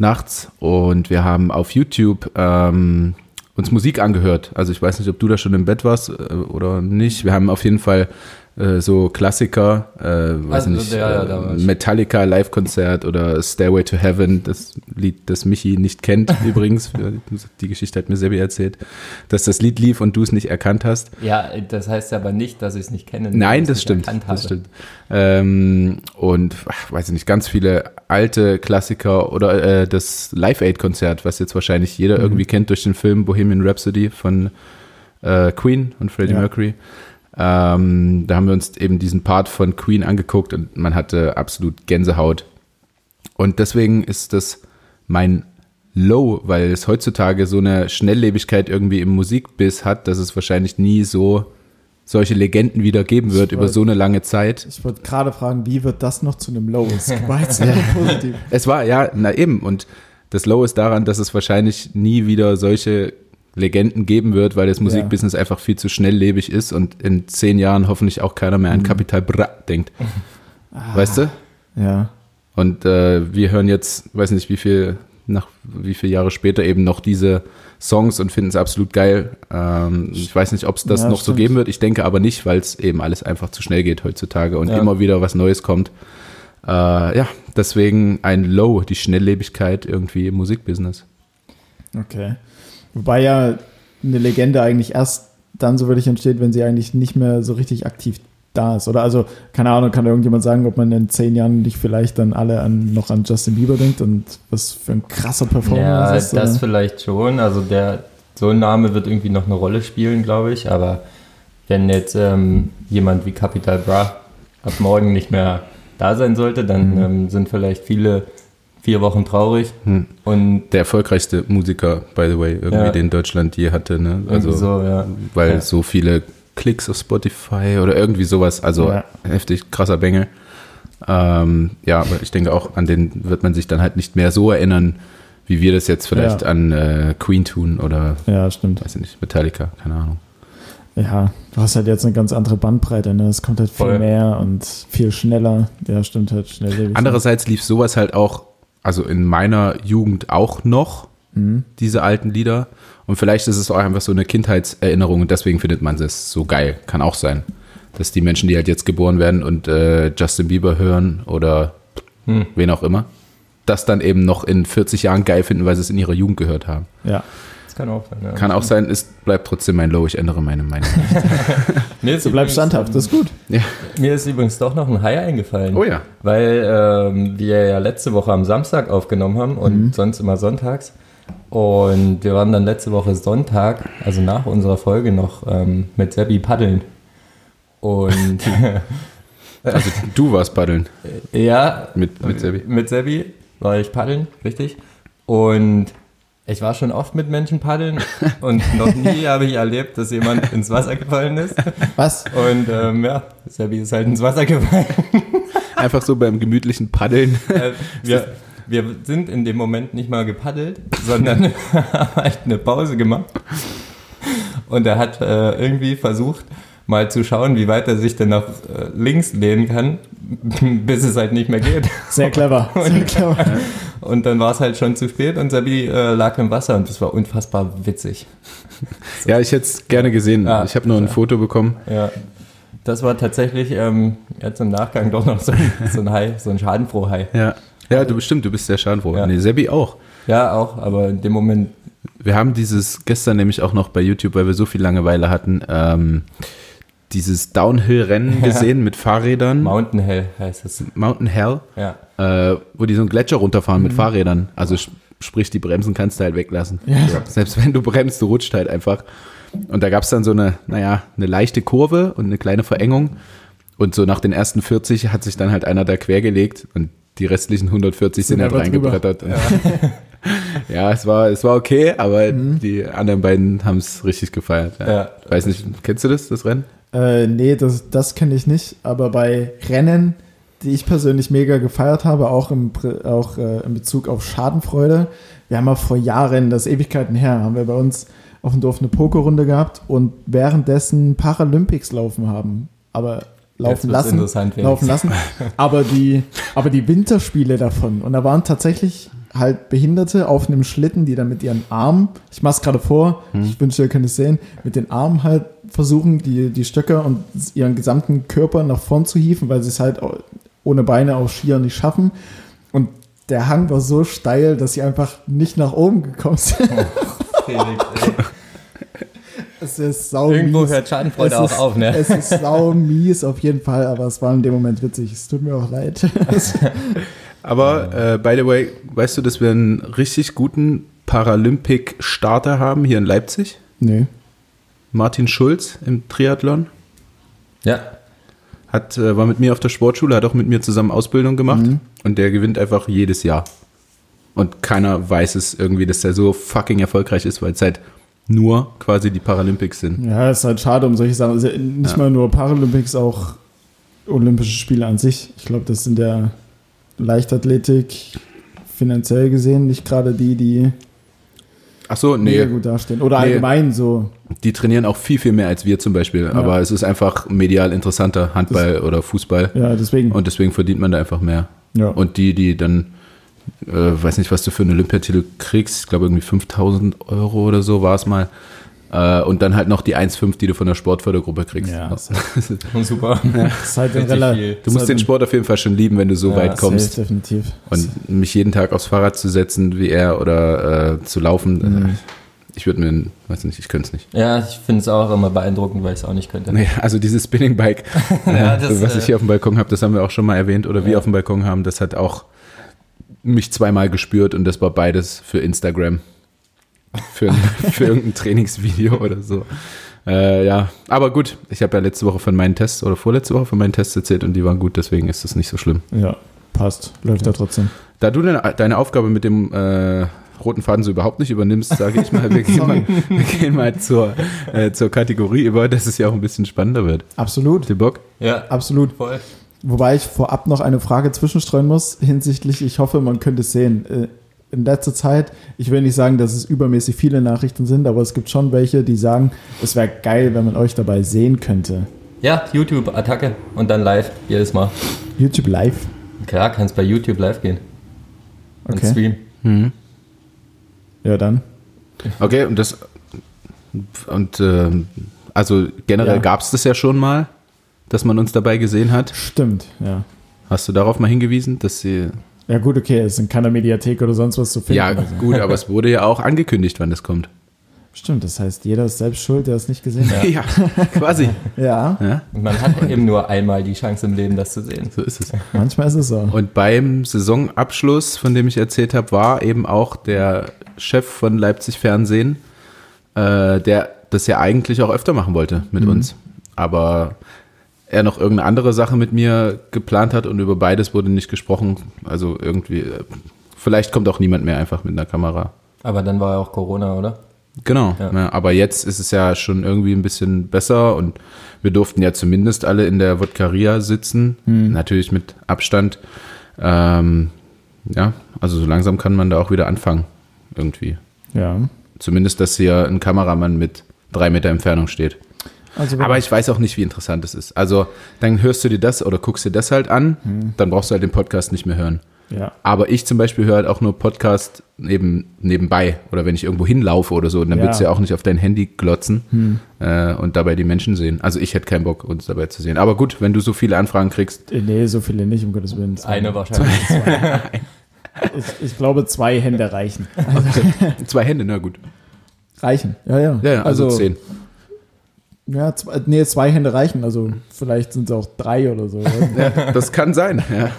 nachts und wir haben auf YouTube ähm, uns Musik angehört. Also ich weiß nicht, ob du da schon im Bett warst äh, oder nicht. Wir haben auf jeden Fall äh, so Klassiker, äh, weiß Also, nicht, ja, ja, äh. Metallica Live-Konzert oder Stairway to Heaven, das Lied, das Michi nicht kennt übrigens. Die Geschichte hat mir Sebi erzählt, dass das Lied lief und du es nicht erkannt hast. Ja, das heißt aber nicht, dass ich es nicht kenne. Nein, dass das stimmt. Das stimmt. Ähm, und ach, weiß ich nicht, ganz viele alte Klassiker oder äh, das Live Aid Konzert, was jetzt wahrscheinlich jeder Mhm. irgendwie kennt durch den Film Bohemian Rhapsody von äh, Queen und Freddie Ja. Mercury. Ähm, da haben wir uns eben diesen Part von Queen angeguckt und man hatte absolut Gänsehaut. Und deswegen ist das mein Low, weil es heutzutage so eine Schnelllebigkeit irgendwie im Musikbiss hat, dass es wahrscheinlich nie so solche Legenden wieder geben wird Ich über wollt- so eine lange Zeit. Ich wollte gerade fragen, wie wird das noch zu einem Low? Es war jetzt positiv. Es war, ja, na eben. Und das Low ist daran, dass es wahrscheinlich nie wieder solche Legenden geben wird, weil das Musikbusiness einfach viel zu schnelllebig ist und in zehn Jahren hoffentlich auch keiner mehr an Capital Bra denkt. Weißt du? Ja. Und äh, wir hören jetzt, weiß nicht wie viel, nach wie viele Jahre später eben noch diese Songs und finden es absolut geil. Ähm, ich weiß nicht, ob es das Ja, noch so stimmt. geben wird. Ich denke aber nicht, weil es eben alles einfach zu schnell geht heutzutage und Ja. immer wieder was Neues kommt. Äh, ja, deswegen ein Low, die Schnelllebigkeit irgendwie im Musikbusiness. Okay. Wobei ja eine Legende eigentlich erst dann so wirklich entsteht, wenn sie eigentlich nicht mehr so richtig aktiv da ist. Oder also, keine Ahnung, kann irgendjemand sagen, ob man in zehn Jahren nicht vielleicht dann alle an, noch an Justin Bieber denkt und was für ein krasser Performer Ja, das ist. das oder? vielleicht schon. Also der so ein Name wird irgendwie noch eine Rolle spielen, glaube ich. Aber wenn jetzt ähm, jemand wie Capital Bra ab morgen nicht mehr da sein sollte, dann Mhm. ähm, sind vielleicht viele vier Wochen traurig. Hm. Und Der erfolgreichste Musiker, by the way, irgendwie, Ja. den Deutschland je hatte. Ne? Also, so, ja. weil Ja. so viele Klicks auf Spotify oder irgendwie sowas, also heftig krasser Bengel. Ähm, ja, aber ich denke auch, an den wird man sich dann halt nicht mehr so erinnern, wie wir das jetzt vielleicht an äh, Queen tun oder, Ja, stimmt. weiß ich nicht, Metallica, keine Ahnung. Ja, du hast halt jetzt eine ganz andere Bandbreite, ne? Es kommt halt viel Voll. mehr und viel schneller. Ja, stimmt halt schnell. Andererseits lief sowas halt auch, also in meiner Jugend auch noch, Mhm. diese alten Lieder. Und vielleicht ist es auch einfach so eine Kindheitserinnerung und deswegen findet man das so geil. Kann auch sein. Dass die Menschen, die halt jetzt geboren werden und äh, Justin Bieber hören oder Hm. wen auch immer, das dann eben noch in 40 Jahren geil finden, weil sie es in ihrer Jugend gehört haben. Ja, kann auch sein. Ja. Kann auch sein, es bleibt trotzdem mein Low, ich ändere meine Meinung. Mir ist du bleibst standhaft, das ist gut. ja. Mir ist übrigens doch noch ein High eingefallen. Oh ja. Weil ähm, wir ja letzte Woche am Samstag aufgenommen haben und Mhm. sonst immer sonntags. Und wir waren dann letzte Woche Sonntag, also nach unserer Folge noch ähm, mit Sebi paddeln. Und Also du warst paddeln ja, mit, mit Sebi. mit Sebi war ich paddeln, richtig. Und ich war schon oft mit Menschen paddeln und noch nie habe ich erlebt, dass jemand ins Wasser gefallen ist. Was? Und ähm, ja, Sebi ist halt ins Wasser gefallen. Einfach so beim gemütlichen Paddeln. Äh, wir, wir sind in dem Moment nicht mal gepaddelt, sondern haben halt eine Pause gemacht. Und er hat äh, irgendwie versucht, mal zu schauen, wie weit er sich denn nach äh, links lehnen kann, bis es halt nicht mehr geht. Sehr clever. Sehr clever. Und dann war es halt schon zu spät und Sabi äh, lag im Wasser und das war unfassbar witzig. Ja, ich hätte es gerne gesehen. Ja. ich habe nur ein Foto bekommen. Ja. Das war tatsächlich ähm, jetzt im Nachgang doch noch so ein, so ein Hai, so ein Schadenfroh-Hai. Ja. Ja, du bestimmt, du bist sehr schadenfroh. Ja. Nee, Sebi auch. Ja, auch, aber in dem Moment, Wir haben dieses gestern nämlich auch noch bei YouTube, weil wir so viel Langeweile hatten, ähm, dieses Downhill-Rennen gesehen mit Fahrrädern. Mountain Hell heißt es. Mountain Hell, Ja. äh, wo die so einen Gletscher runterfahren mit Fahrrädern. Also sp- sprich, die Bremsen kannst du halt weglassen. So. Selbst wenn du bremst, du rutscht halt einfach. Und da gab es dann so eine, naja, eine leichte Kurve und eine kleine Verengung. Und so nach den ersten 40 hat sich dann halt einer da quergelegt und die restlichen 140 sind, Sind halt reingebrettert. Ja. es war, es war okay, aber die anderen beiden haben es richtig gefeiert. Ja. Ja. Weiß nicht, kennst du das, das Rennen? Äh, nee, das, das kenne ich nicht. Aber bei Rennen, die ich persönlich mega gefeiert habe, auch im, auch, äh, in Bezug auf Schadenfreude, wir haben ja vor Jahren, das ist Ewigkeiten her, haben wir bei uns auf dem Dorf eine Pokerrunde gehabt und währenddessen Paralympics laufen haben. Aber laufen lassen, interessant, laufen lassen. Aber die, aber die Winterspiele davon. Und da waren tatsächlich halt Behinderte auf einem Schlitten, die dann mit ihren Armen, ich mach's gerade vor, ich wünschte, ihr könnt es sehen, mit den Armen halt versuchen, die, die Stöcke und ihren gesamten Körper nach vorn zu hieven, weil sie es halt ohne Beine auf Skier nicht schaffen. Und der Hang war so steil, dass sie einfach nicht nach oben gekommen sind. Felix, ey. es ist sau Irgendwo mies. hört Schadenfreude Es auch ist- auf, ne? Es ist sau mies auf jeden Fall, aber es war in dem Moment witzig. Es tut mir auch leid. Aber, äh, by the way, weißt du, dass wir einen richtig guten Paralympic-Starter haben hier in Leipzig? nee. Martin Schulz im Triathlon. Ja. Hat, äh, war mit mir auf der Sportschule, hat auch mit mir zusammen Ausbildung gemacht Mhm. und der gewinnt einfach jedes Jahr. Und keiner weiß es irgendwie, dass der so fucking erfolgreich ist, weil es halt nur quasi die Paralympics sind. Ja, ist halt schade um solche Sachen. Also nicht Ja. mal nur Paralympics, auch Olympische Spiele an sich. Ich glaube, das sind der Leichtathletik finanziell gesehen nicht gerade die, die Ach so, mega nee, gut dastehen. Oder Nee. allgemein so. die trainieren auch viel, viel mehr als wir zum Beispiel. Aber es ist einfach medial interessanter, Handball oder Fußball. Ja, deswegen. Und deswegen verdient man da einfach mehr. ja. Und die, die dann, äh, weiß nicht, was du für einen Olympiatitel kriegst, ich glaube irgendwie 5000 Euro oder so war es mal. Äh, und dann halt noch die 1,5, die du von der Sportfördergruppe kriegst. Ja. Super. das ist halt ein Richtig Rela- viel. Du musst halt den Sport auf jeden Fall schon lieben, wenn du so Ja, weit kommst. Safe, definitiv. Und mich jeden Tag aufs Fahrrad zu setzen wie er oder äh, zu laufen, Mhm. äh, ich würde mir, weiß nicht, ich könnte es nicht. Ja, ich finde es auch immer beeindruckend, weil ich es auch nicht könnte. Nee, also dieses Spinning Bike, Ja, äh, das, was äh, ich hier auf dem Balkon habe, das haben wir auch schon mal erwähnt oder wir Ja. auf dem Balkon haben, das hat auch mich zweimal gespürt und das war beides für Instagram. Für, für irgendein Trainingsvideo oder so. Äh, ja, aber gut, ich habe ja letzte Woche von meinen Tests oder vorletzte Woche von meinen Tests erzählt und die waren gut, deswegen ist das nicht so schlimm. Ja, passt. Läuft ja trotzdem. Da du deine, deine Aufgabe mit dem äh, roten Faden so überhaupt nicht übernimmst, sage ich mal, wir gehen mal, wir gehen mal zur, äh, zur Kategorie über, dass es ja auch ein bisschen spannender wird. Absolut. Habt ihr Bock? Ja, Absolut. voll. Wobei ich vorab noch eine Frage zwischenstreuen muss, hinsichtlich, ich hoffe, man könnte es sehen. Äh, In letzter Zeit, ich will nicht sagen, dass es übermäßig viele Nachrichten sind, aber es gibt schon welche, die sagen, es wäre geil, wenn man euch dabei sehen könnte. Ja, YouTube-Attacke und dann live jedes Mal. YouTube live. Klar, kannst bei YouTube live gehen. Und Okay. streamen. Ja, dann. Okay, und das und ähm, also generell Ja. gab es das ja schon mal, dass man uns dabei gesehen hat. Stimmt, ja. Hast du darauf mal hingewiesen, dass sie Ja, gut, okay, es ist in keiner Mediathek oder sonst was zu finden. ja Also. gut, aber es wurde ja auch angekündigt, wann das kommt. Stimmt, das heißt, jeder ist selbst schuld, der es nicht gesehen hat. Ja, quasi. Ja, Ja, Und man hat eben nur einmal die Chance im Leben, das zu sehen. so ist es. manchmal ist es so. Und beim Saisonabschluss, von dem ich erzählt habe, war eben auch der Chef von Leipzig Fernsehen, äh, der das ja eigentlich auch öfter machen wollte mit uns. Aber er noch irgendeine andere Sache mit mir geplant hat und über beides wurde nicht gesprochen. Also irgendwie, äh, vielleicht kommt auch niemand mehr einfach mit einer Kamera. Aber dann war ja auch Corona, oder? Genau, Ja. ja, aber jetzt ist es ja schon irgendwie ein bisschen besser und wir durften ja zumindest alle in der Vodkaria sitzen, natürlich mit Abstand. Ähm, ja, also so langsam kann man da auch wieder anfangen. Irgendwie. Ja. Zumindest, dass hier ein Kameramann mit drei Meter Entfernung steht. Also Aber ich weiß auch nicht, wie interessant es ist. Also, dann hörst du dir das oder guckst dir das halt an, dann brauchst du halt den Podcast nicht mehr hören. ja. Aber ich zum Beispiel höre halt auch nur Podcast neben, nebenbei oder wenn ich irgendwo hinlaufe oder so. Und dann Ja. willst du ja auch nicht auf dein Handy glotzen äh, und dabei die Menschen sehen. Also ich hätte keinen Bock, uns dabei zu sehen. Aber gut, wenn du so viele Anfragen kriegst, Äh, Nee, so viele nicht, um Gottes Willen. Zwei. Eine wahrscheinlich. Ich, ich glaube, zwei Hände reichen. zwei Hände, na gut. Reichen, ja, ja. Ja, ja, also, zehn. Ja, zwei, nee, zwei Hände reichen. Also vielleicht sind es auch drei oder so. Ja, das kann sein. Ja.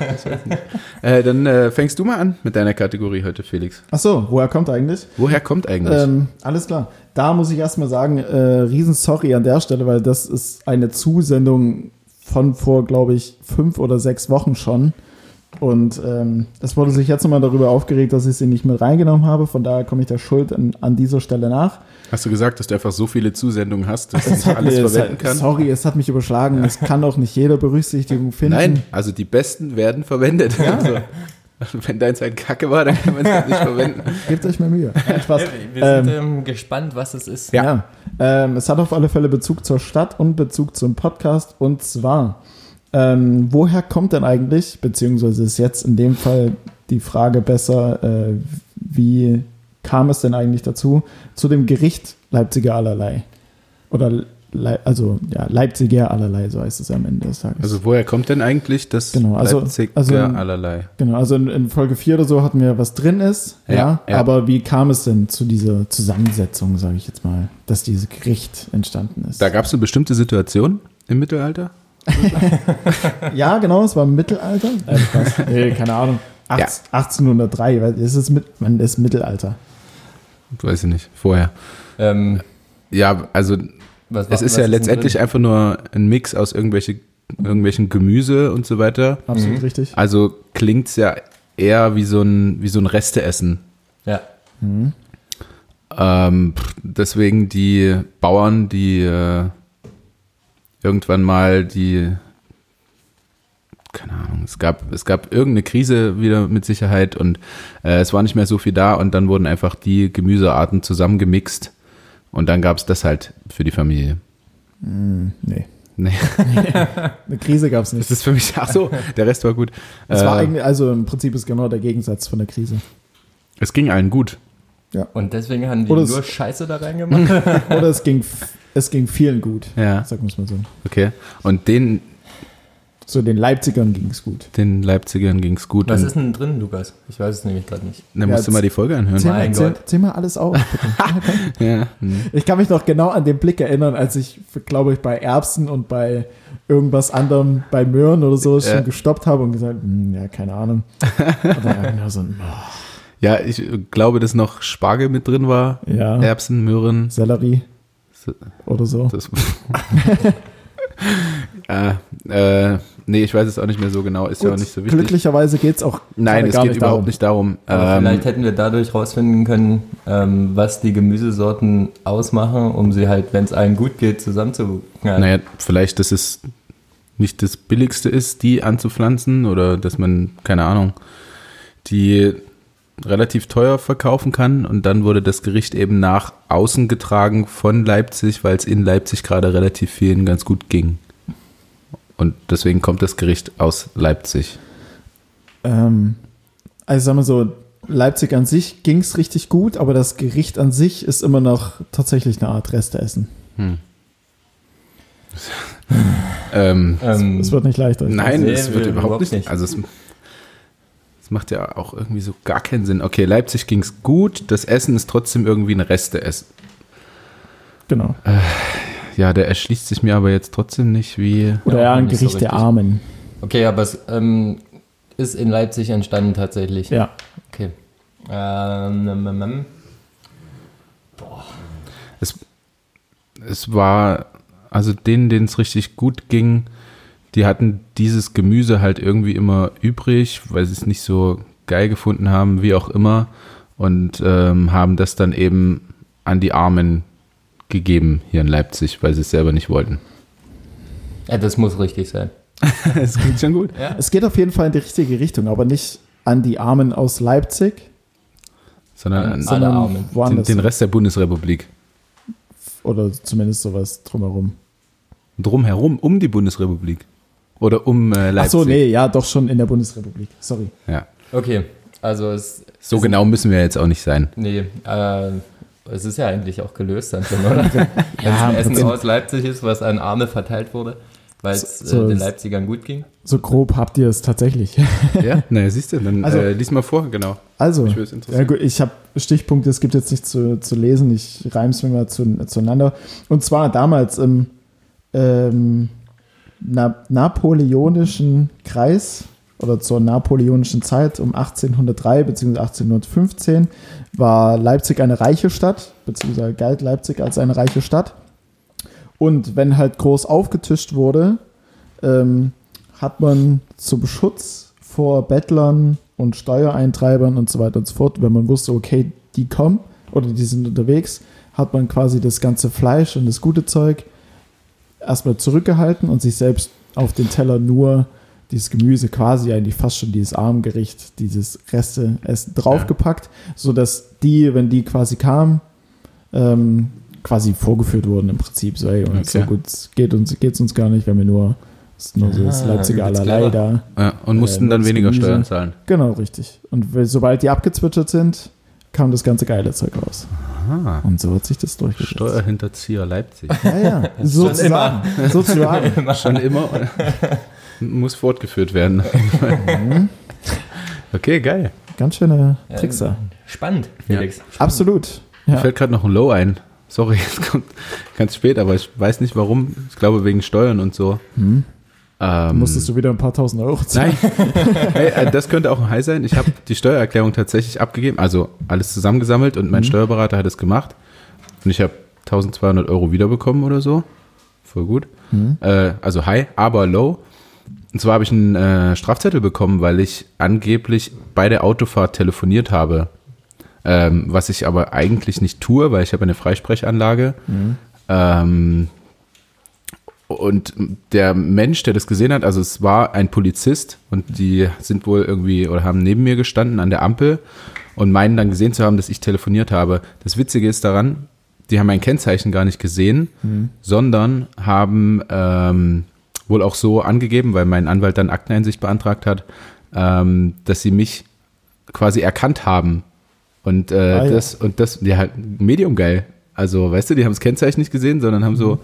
Äh, dann äh, fängst du mal an mit deiner Kategorie heute, Felix. Ach so, woher kommt eigentlich? Woher kommt eigentlich? Ähm, alles klar. Da muss ich erstmal sagen, äh, riesen sorry an der Stelle, weil das ist eine Zusendung von vor, glaube ich, fünf oder sechs Wochen schon. Und ähm, es wurde sich jetzt nochmal darüber aufgeregt, dass ich sie nicht mit reingenommen habe. Von daher komme ich der Schuld an, an dieser Stelle nach. Hast du gesagt, dass du einfach so viele Zusendungen hast, dass du nicht alles mir- verwenden kannst? Sorry, es hat mich überschlagen. Es kann auch nicht jeder Berücksichtigung finden. Nein, also die besten werden verwendet. Also, wenn deins ein Kacke war, dann kann man es halt nicht verwenden. Gebt euch mal Mühe. Spaß. Wir sind ähm, gespannt, was es ist. Ja. Ja, ähm, es hat auf alle Fälle Bezug zur Stadt und Bezug zum Podcast. Und zwar, ähm, woher kommt denn eigentlich, beziehungsweise ist jetzt in dem Fall die Frage besser, äh, wie kam es denn eigentlich dazu, zu dem Gericht Leipziger allerlei? Oder, Lei- also, ja, Leipziger allerlei, so heißt es am Ende des Tages. Also woher kommt denn eigentlich das Genau, also- Leipziger also- allerlei? Genau, also in, in Folge 4 oder so hatten wir, was drin ist, ja, Ja, ja. aber wie kam es denn zu dieser Zusammensetzung, sage ich jetzt mal, dass dieses Gericht entstanden ist? Da gab es eine bestimmte Situation im Mittelalter? Ja, genau, es war im Mittelalter. Äh, nee, keine Ahnung. Acht- Ja. 1803, weil es ist, mit, man, das ist Mittelalter. Weiß ich nicht, vorher. Ähm, Ja, also was, es ist was ja letztendlich drin? einfach nur ein Mix aus irgendwelche, irgendwelchen Gemüse und so weiter. Absolut Mhm. richtig. Also klingt es ja eher wie so ein, wie so ein Resteessen. Ja. Ähm, pff, deswegen die Bauern, die äh, irgendwann mal die, keine Ahnung, es gab, es gab irgendeine Krise wieder mit Sicherheit und äh, es war nicht mehr so viel da und dann wurden einfach die Gemüsearten zusammengemixt und dann gab es das halt für die Familie. Nee, Nee, eine Krise gab es nicht. das ist für mich, ach so, der Rest war gut. Es war Äh, eigentlich, also im Prinzip ist genau der Gegensatz von der Krise. es ging allen gut. Und deswegen haben die Oder es- nur Scheiße da reingemacht. Oder es ging, es ging vielen gut, Ja, sagen wir es mal so. okay. Und den, So, den Leipzigern ging es gut. den Leipzigern ging es gut. Was ist denn drin, Lukas? Ich weiß es nämlich gerade nicht. dann Ja, musst du mal die Folge anhören. Zähl, Mein mal, zähl, Gott. zähl mal alles auf, bitte. Ja. hm. Ich kann mich noch genau an den Blick erinnern, als ich, glaube ich, bei Erbsen und bei irgendwas anderem, bei Möhren oder so, Ja. schon gestoppt habe und gesagt, hm, ja, keine Ahnung. Nur so, oh, Ja, ich glaube, dass noch Spargel mit drin war. ja, Erbsen, Möhren. Sellerie oder so. Das äh, äh, nee, ich weiß es auch nicht mehr so genau. Ist ja auch Gut, nicht so wichtig. Glücklicherweise geht es auch Nein, es gar geht nicht überhaupt darum. nicht darum. Aber Ähm, vielleicht hätten wir dadurch rausfinden können, ähm, was die Gemüsesorten ausmachen, um sie halt, wenn es allen gut geht, zusammenzuknallen. naja, vielleicht, dass es nicht das Billigste ist, die anzupflanzen oder dass man, keine Ahnung, die relativ teuer verkaufen kann und dann wurde das Gericht eben nach außen getragen von Leipzig, weil es in Leipzig gerade relativ vielen ganz gut ging. Und deswegen kommt das Gericht aus Leipzig. Ähm, also sagen wir so, Leipzig an sich ging es richtig gut, aber das Gericht an sich ist immer noch tatsächlich eine Art Resteessen. Hm. ähm, Ähm, Es wird nicht leichter. ich nein, nee, es wir- wird überhaupt überhaupt nicht. nicht. Also es, es macht ja auch irgendwie so gar keinen Sinn. Okay, Leipzig ging es gut, das Essen ist trotzdem irgendwie ein Resteessen. Genau. Ja, der erschließt sich mir aber jetzt trotzdem nicht wie. Oder Ja, ein nicht so Gericht der. Armen. okay, aber es ähm, ist in Leipzig entstanden tatsächlich. Ja. Okay. Ähm, ähm, ähm, ähm. Es, es war, also denen, denen es richtig gut ging, die hatten dieses Gemüse halt irgendwie immer übrig, weil sie es nicht so geil gefunden haben, wie auch immer, und ähm, haben das dann eben an die Armen gegeben hier in Leipzig, weil sie es selber nicht wollten. Ja, das muss richtig sein. das klingt schon gut. Ja. Es geht auf jeden Fall in die richtige Richtung, aber nicht an die Armen aus Leipzig, Sondern An an alle sondern Armen. den, den Rest der Bundesrepublik. oder zumindest sowas drumherum. Drumherum, um die Bundesrepublik. Oder um äh, Ach Leipzig. so, nee, ja, doch schon in der Bundesrepublik. Sorry. Ja. Okay, also es So es- genau müssen wir jetzt auch nicht sein. Nee, äh, es ist ja eigentlich auch gelöst dann schon, oder? Wenn Ja, im es ein Essen aus Leipzig ist, was an Arme verteilt wurde, weil es So- äh, den Leipzigern gut ging. So grob habt ihr es tatsächlich. Ja, naja, siehst du, dann Also- äh, lies mal vor, genau. Also, es ja gut, ich habe Stichpunkte, es gibt jetzt nicht zu, zu lesen, ich reime es mir mal zu, zueinander. Und zwar damals im ähm, na, napoleonischen Kreis oder zur napoleonischen Zeit um 1803 bzw. 1815 war Leipzig eine reiche Stadt, beziehungsweise galt Leipzig als eine reiche Stadt. Und wenn halt groß aufgetischt wurde, ähm, hat man zum Schutz vor Bettlern und Steuereintreibern und so weiter und so fort, wenn man wusste, okay, die kommen oder die sind unterwegs, hat man quasi das ganze Fleisch und das gute Zeug erstmal zurückgehalten und sich selbst auf den Teller nur dieses Gemüse, quasi eigentlich fast schon dieses Armgericht, dieses Reste-Essen draufgepackt, sodass die, wenn die quasi kamen, ähm, quasi vorgeführt wurden im Prinzip. So, ey, und so Okay. gut geht uns, geht's uns gar nicht, wenn wir nur, ist nur so das Ah, Leipziger allerlei da. Ja, und mussten Äh, dann weniger Gemüse. Steuern zahlen. Genau, richtig. Und sobald die abgezwitschert sind, kam das ganze geile Zeug raus. Ah, Und so hat sich das durchgesetzt. Steuerhinterzieher Leipzig. Ja, ja. Sozusagen. Sozusagen. Schon immer muss fortgeführt werden. Mhm. okay, geil. Ganz schöne Ja, Trickser. Spannend, Felix. Absolut. Mir Ja. fällt gerade noch ein Low ein. Sorry, es kommt ganz spät, aber ich weiß nicht warum. Ich glaube wegen Steuern und so. Hm. Ähm, Musstest du wieder ein paar tausend Euro zahlen? Nein, hey, äh, das könnte auch ein High sein. Ich habe die Steuererklärung tatsächlich abgegeben, also alles zusammengesammelt und mein Mhm. Steuerberater hat es gemacht. Und ich habe 1200 Euro wiederbekommen oder so. Voll gut. Mhm. Äh, also high, aber low. Und zwar habe ich einen äh, Strafzettel bekommen, weil ich angeblich bei der Autofahrt telefoniert habe. Ähm, was ich aber eigentlich nicht tue, weil ich habe eine Freisprechanlage. Mhm. Ähm, und der Mensch, der das gesehen hat, also es war ein Polizist und die sind wohl irgendwie oder haben neben mir gestanden an der Ampel und meinen dann gesehen zu haben, dass ich telefoniert habe. Das Witzige ist daran, die haben mein Kennzeichen gar nicht gesehen, sondern haben ähm, wohl auch so angegeben, weil mein Anwalt dann Akteneinsicht beantragt hat, ähm, dass sie mich quasi erkannt haben. Und, äh, Ah, ja. das, und das, ja, Medium geil. Also, weißt du, die haben das Kennzeichen nicht gesehen, sondern haben so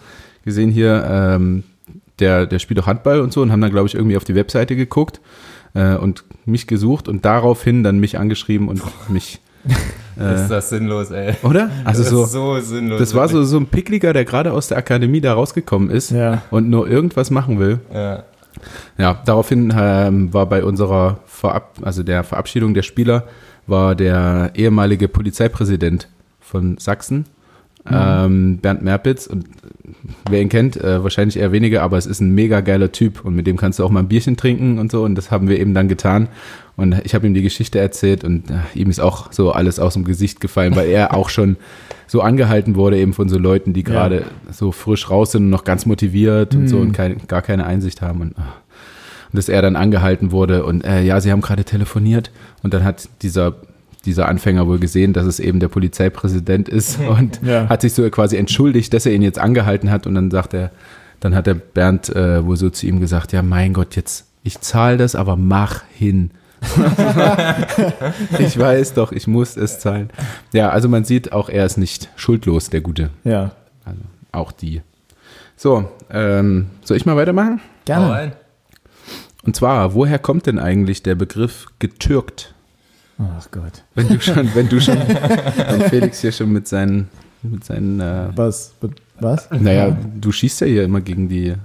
gesehen hier, ähm, der, der spielt auch Handball und so und haben dann, glaube ich, irgendwie auf die Webseite geguckt äh, und mich gesucht und daraufhin dann mich angeschrieben und mich. Ist Äh, das sinnlos, ey. oder? Also das so. ist so sinnlos. Das war so, so ein Pickliger, der gerade aus der Akademie da rausgekommen ist Ja. und nur irgendwas machen will. Ja. Ja, daraufhin ähm, war bei unserer Verab also der Verabschiedung der Spieler war der ehemalige Polizeipräsident von Sachsen, ähm, Bernd Merpitz. Und wer ihn kennt, äh, wahrscheinlich eher weniger, aber es ist ein mega geiler Typ und mit dem kannst du auch mal ein Bierchen trinken und so. Und das haben wir eben dann getan. Und ich habe ihm die Geschichte erzählt und äh, ihm ist auch so alles aus dem Gesicht gefallen, weil er auch schon so angehalten wurde eben von so Leuten, die Ja. gerade so frisch raus sind und noch ganz motiviert und so und kein, gar keine Einsicht haben. Und, ah. und dass er dann angehalten wurde und äh, ja, sie haben gerade telefoniert und dann hat dieser dieser Anfänger wohl gesehen, dass es eben der Polizeipräsident ist und Ja. hat sich so quasi entschuldigt, dass er ihn jetzt angehalten hat und dann sagt er, dann hat der Bernd äh, wohl so zu ihm gesagt, ja mein Gott, jetzt ich zahle das, aber mach hin. ich weiß doch, ich muss es zahlen. Ja, also man sieht, auch er ist nicht schuldlos, der Gute. Ja. Also auch die. So, ähm, soll ich mal weitermachen? Gerne. Und zwar, woher kommt denn eigentlich der Begriff getürkt? Ach Gott. Wenn du schon, wenn du schon, wenn Felix hier schon mit seinen, mit seinen, äh, Was? Was? naja, du schießt ja hier immer gegen die,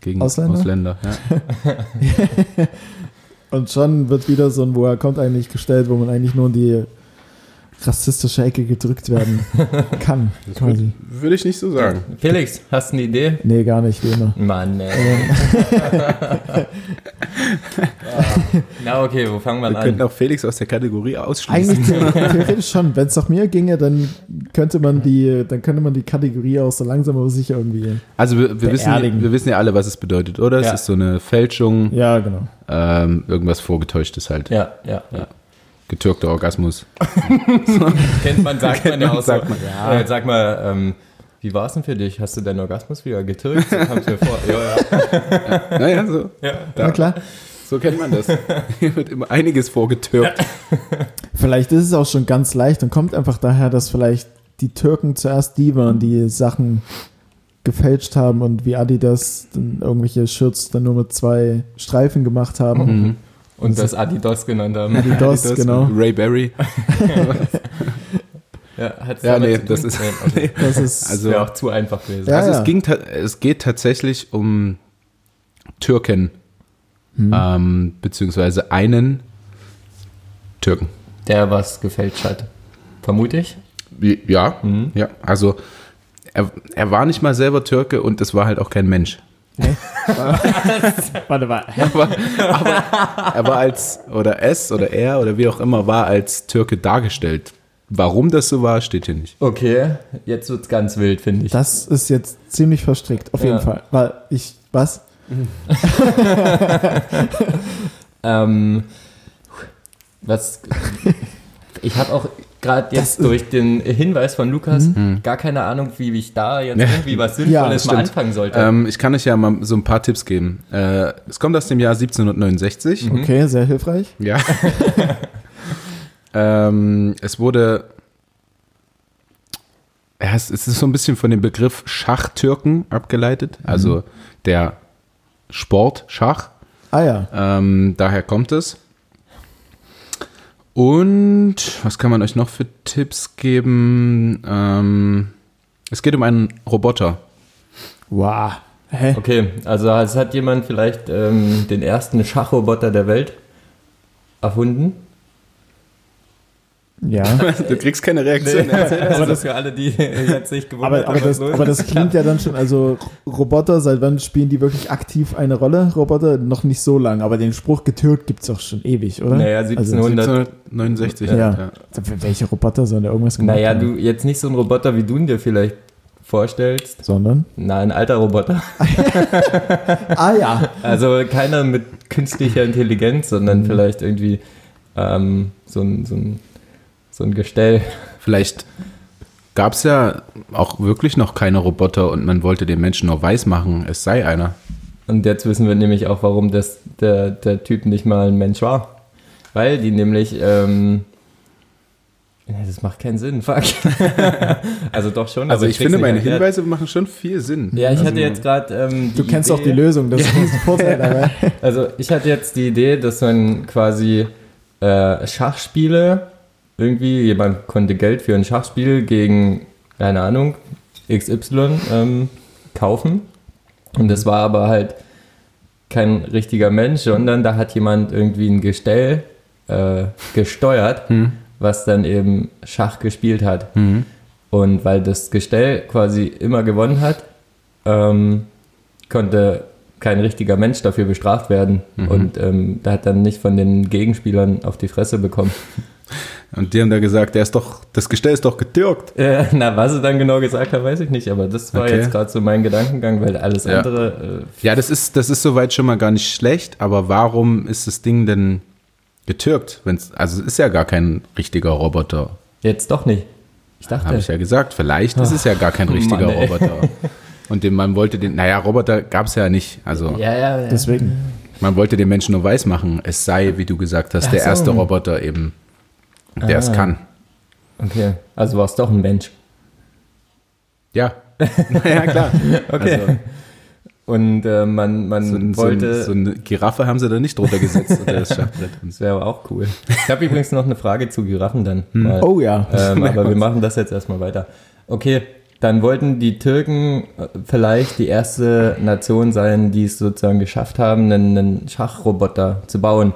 gegen Ausländer? Ausländer ja. Und schon wird wieder so ein, woher kommt eigentlich gestellt, wo man eigentlich nur die rassistische Ecke gedrückt werden kann, quasi. Würde ich nicht so sagen. Felix, hast du eine Idee? Nee, gar nicht, wie immer. Mann, ey. Na okay, wo fangen wir Wir an? könnten auch Felix aus der Kategorie ausschließen. Eigentlich the- theoretisch schon. Wenn es nach mir ginge, dann könnte man die, dann könnte man die Kategorie auch so langsam aber sicher irgendwie. Also wir, wir, wissen, wir wissen ja alle, was es bedeutet, oder? Es Ja. ist so eine Fälschung, Ja, genau. ähm, irgendwas Vorgetäuschtes halt. Ja, ja, ja. Getürkter Orgasmus. Kennt man, sagt man ja auch so. sagt man. Äh, sag mal, ähm, wie war es denn für dich? Hast du deinen Orgasmus wieder getürkt? So kam's mir vor. Ja, ja. Naja, so, ja. Na klar. so kennt man das. Hier wird immer einiges vorgetürkt. Vielleicht ist es auch schon ganz leicht und kommt einfach daher, dass vielleicht die Türken zuerst die waren, die Sachen gefälscht haben und wie Adidas dann irgendwelche Shirts dann nur mit zwei Streifen gemacht haben. Mhm. Und das Adidas genannt haben. Adidas, Das genau. mit Ray Berry. Ja, hat's Ja, nee, das ist- Nee. Das ist Also- auch zu einfach gewesen. Ja, also ja. es, ging, es geht tatsächlich um Türken, Hm. ähm, beziehungsweise einen Türken. Der was gefälscht hat. Vermute ich. Ja, Mhm. ja. Also er, er war nicht mal selber Türke und es war halt auch kein Mensch. Warte mal. Aber, aber er war als, oder es oder er oder wie auch immer, war als Türke dargestellt. Warum das so war, steht hier nicht. Okay, jetzt wird's ganz wild, finde ich. Das ist jetzt ziemlich verstrickt, auf Ja. jeden Fall. Weil ich, was? Ähm, was, ich habe auch gerade jetzt Das- durch den Hinweis von Lukas gar keine Ahnung, wie ich da jetzt irgendwie was Sinnvolles Ja, mal anfangen sollte. Ähm, ich kann euch ja mal so ein paar Tipps geben. Äh, es kommt aus dem Jahr 1769. Okay, sehr hilfreich. Ja. ähm, es wurde. Ja, es es ist so ein bisschen von dem Begriff Schachtürken abgeleitet. Also der Sport Schach. Ah ja. Ähm, daher kommt es. Und was kann man euch noch für Tipps geben? Ähm, es geht um einen Roboter. Wow. Hä? okay, also es hat jemand vielleicht ähm, den ersten Schachroboter der Welt erfunden. Ja. Du kriegst keine Reaktion. aber das für alle, die jetzt nicht gewundert Aber, aber, das, aber das klingt ja dann schon, also Roboter, seit wann spielen die wirklich aktiv eine Rolle? Roboter noch nicht so lange, aber den Spruch getürkt gibt es auch schon ewig, oder? Naja, Also, 1700. 1769. Ja. ja. welche Roboter sollen da irgendwas gemacht Naja, haben? du jetzt nicht so ein Roboter, wie du ihn dir vielleicht vorstellst. Sondern? Na, ein alter Roboter. Ah ja. Also keiner mit künstlicher Intelligenz, sondern vielleicht irgendwie ähm, so, ein, so, ein, so ein Gestell. Vielleicht gab es ja auch wirklich noch keine Roboter und man wollte den Menschen nur weiß machen, es sei einer. Und jetzt wissen wir nämlich auch, warum das, der, der Typ nicht mal ein Mensch war. Weil die nämlich, ähm, das macht keinen Sinn, fuck. also doch schon. Also aber ich finde, meine erklärt. Hinweise machen schon viel Sinn. Ja, ich also, hatte jetzt gerade ähm, Du kennst auch die Lösung, das ist ein Vorteil dabei. Also ich hatte jetzt die Idee, dass man quasi äh, Schachspiele, irgendwie, jemand konnte Geld für ein Schachspiel gegen, keine Ahnung, XY ähm, kaufen. Und das war aber halt kein richtiger Mensch, sondern da hat jemand irgendwie ein Gestell äh, gesteuert, Hm. was dann eben Schach gespielt hat. Mhm. Und weil das Gestell quasi immer gewonnen hat, ähm, konnte kein richtiger Mensch dafür bestraft werden. Mhm. Und ähm, da hat dann nicht von den Gegenspielern auf die Fresse bekommen. Und die haben da gesagt, der ist doch, das Gestell ist doch getürkt. Äh, na, was sie dann genau gesagt haben, weiß ich nicht. Aber das war Okay. jetzt gerade so mein Gedankengang, weil alles Ja. andere. Äh, Ja, das ist, das ist soweit schon mal gar nicht schlecht, aber warum ist das Ding denn getürkt? Wenn's, also es ist ja gar kein richtiger Roboter. jetzt doch nicht. Ich dachte. Habe ich ja gesagt. Vielleicht ist es ja gar kein richtiger Mann. Roboter. Und den, man wollte den, naja, Roboter gab es ja nicht. Also ja, ja, ja. Deswegen. man wollte den Menschen nur weiß machen. Es sei, wie du gesagt hast, Ach der so. erste Roboter eben, der es Ah. kann. Okay. Also war es doch ein Mensch. Ja. ja, klar. Okay. Also, Und äh, man, man so, so, wollte. ein- so eine Giraffe haben sie da nicht drunter gesetzt das wäre aber auch cool. Ich habe übrigens noch eine Frage zu Giraffen dann. Hm. Mal. Oh ja. Ähm, aber wir machen das jetzt erstmal weiter. Okay, dann wollten die Türken äh, vielleicht die erste Nation sein, die es sozusagen geschafft haben, einen, einen Schachroboter zu bauen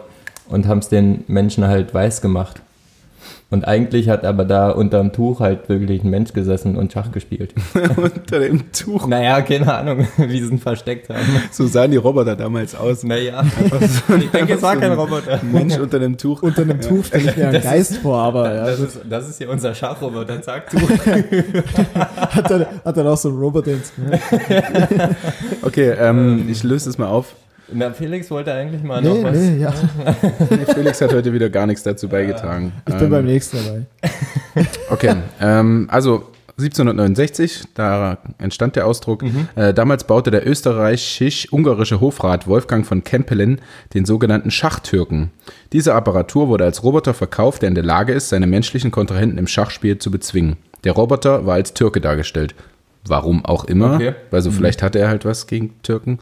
und haben es den Menschen halt weiß gemacht. Und eigentlich hat aber da unterm Tuch halt wirklich ein Mensch gesessen und Schach gespielt. Unter dem Tuch. Naja, keine Ahnung, wie sie ihn versteckt haben. So sahen die Roboter damals aus. Naja, ich denke, es war kein Roboter. Mensch unter dem Tuch. Unter einem Tuch stelle ich mir einen Geist vor, aber ja, Das ist, das ist ja unser Schachroboter, sag du. hat, dann, hat dann auch so einen Roboter ins Okay, ähm, ich löse das mal auf. Na, Felix wollte eigentlich mal Nee, noch was. nee, ja. Felix hat heute wieder gar nichts dazu beigetragen. Ich bin Ähm, beim nächsten dabei. Okay, ähm, also 1769, da entstand der Ausdruck. Äh, damals baute der österreichisch-ungarische Hofrat Wolfgang von Kempelen den sogenannten Schachtürken. Diese Apparatur wurde als Roboter verkauft, der in der Lage ist, seine menschlichen Kontrahenten im Schachspiel zu bezwingen. Der Roboter war als Türke dargestellt. Warum auch immer. Okay. Also vielleicht hatte er halt was gegen Türken.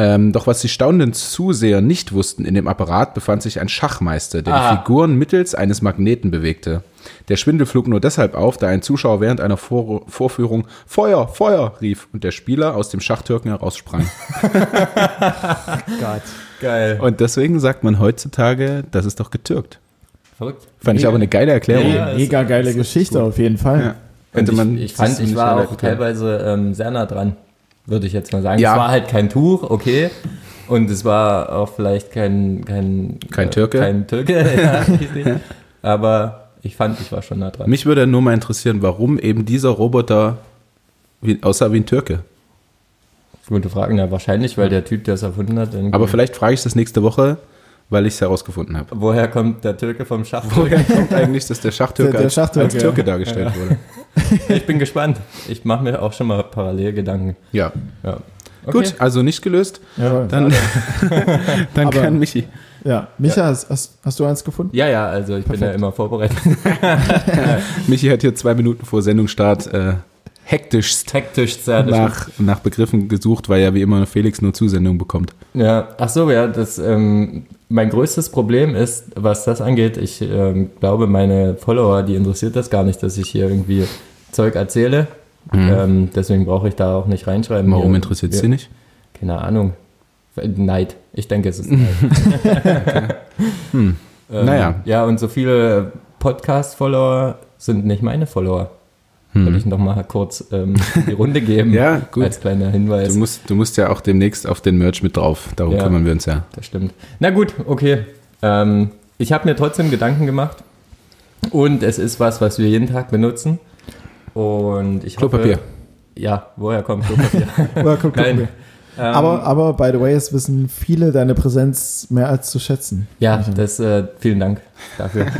Ähm, doch was die staunenden Zuseher nicht wussten, in dem Apparat befand sich ein Schachmeister, der Ah. die Figuren mittels eines Magneten bewegte. Der Schwindel flog nur deshalb auf, da ein Zuschauer während einer Vor Vorführung Feuer, Feuer rief und der Spieler aus dem Schachtürken heraussprang. Gott. Geil. und deswegen sagt man heutzutage, das ist doch getürkt. Verrückt. Fand ich aber eine geile Erklärung. Ja, ist- Mega geile Geschichte auf jeden Fall. Ja. Und Hätte man ich, ich fand, ich war auch teilweise ähm, sehr nah dran, würde ich jetzt mal sagen. Ja. Es war halt kein Tuch, okay. Und es war auch vielleicht kein kein, Kein Türke? Kein Türke, ja. Aber ich fand, ich war schon nah dran. Mich würde nur mal interessieren, warum eben dieser Roboter wie, aussah wie ein Türke. Gute Frage, ja, wahrscheinlich, weil der Typ, der es erfunden hat, Aber vielleicht frage ich das nächste Woche, weil ich es herausgefunden habe. woher kommt der Türke vom Schach? Woher kommt eigentlich, dass der Schachtürke Der- der als, Schachtürke, als Türke ja. dargestellt wurde? Ich bin gespannt. Ich mache mir auch schon mal parallel Gedanken. Ja. Ja. Gut, also nicht gelöst. Ja, Dann, dann Aber- kann Michi. ja. Micha, Hast, hast, hast du eins gefunden? Ja, ja, also ich bin ja Perfekt. immer vorbereitet. Michi hat hier zwei Minuten vor Sendungsstart äh, hektischst das nach, nach Begriffen gesucht, weil ja wie immer Felix nur Zusendungen bekommt. Ja, ach so, ja, das, ähm, mein größtes Problem ist, was das angeht, ich ähm, glaube, meine Follower, die interessiert das gar nicht, dass ich hier irgendwie Zeug erzähle. Ähm, deswegen brauche ich da auch nicht reinschreiben. Mhm. Warum interessiert es sie nicht? Keine Ahnung. Neid. Ich denke, es ist Neid. Ähm, Naja. Ja, und so viele Podcast-Follower sind nicht meine Follower. Wollte ich noch mal kurz ähm, die Runde geben. Hm. Ja, gut. Als kleiner Hinweis. Du musst, du musst ja auch demnächst auf den Merch mit drauf. Darum Ja. kümmern wir uns ja. Das stimmt. Na gut, okay. Ähm, ich habe mir trotzdem Gedanken gemacht. Und es ist was, was wir jeden Tag benutzen. Und ich Klopapier. hoffe... Ja, woher kommt Klopapier? Oder guck, guck, Nein. Ähm, Aber, aber, by the way, es wissen viele deine Präsenz mehr als zu schätzen. ja, das, äh, vielen Dank dafür.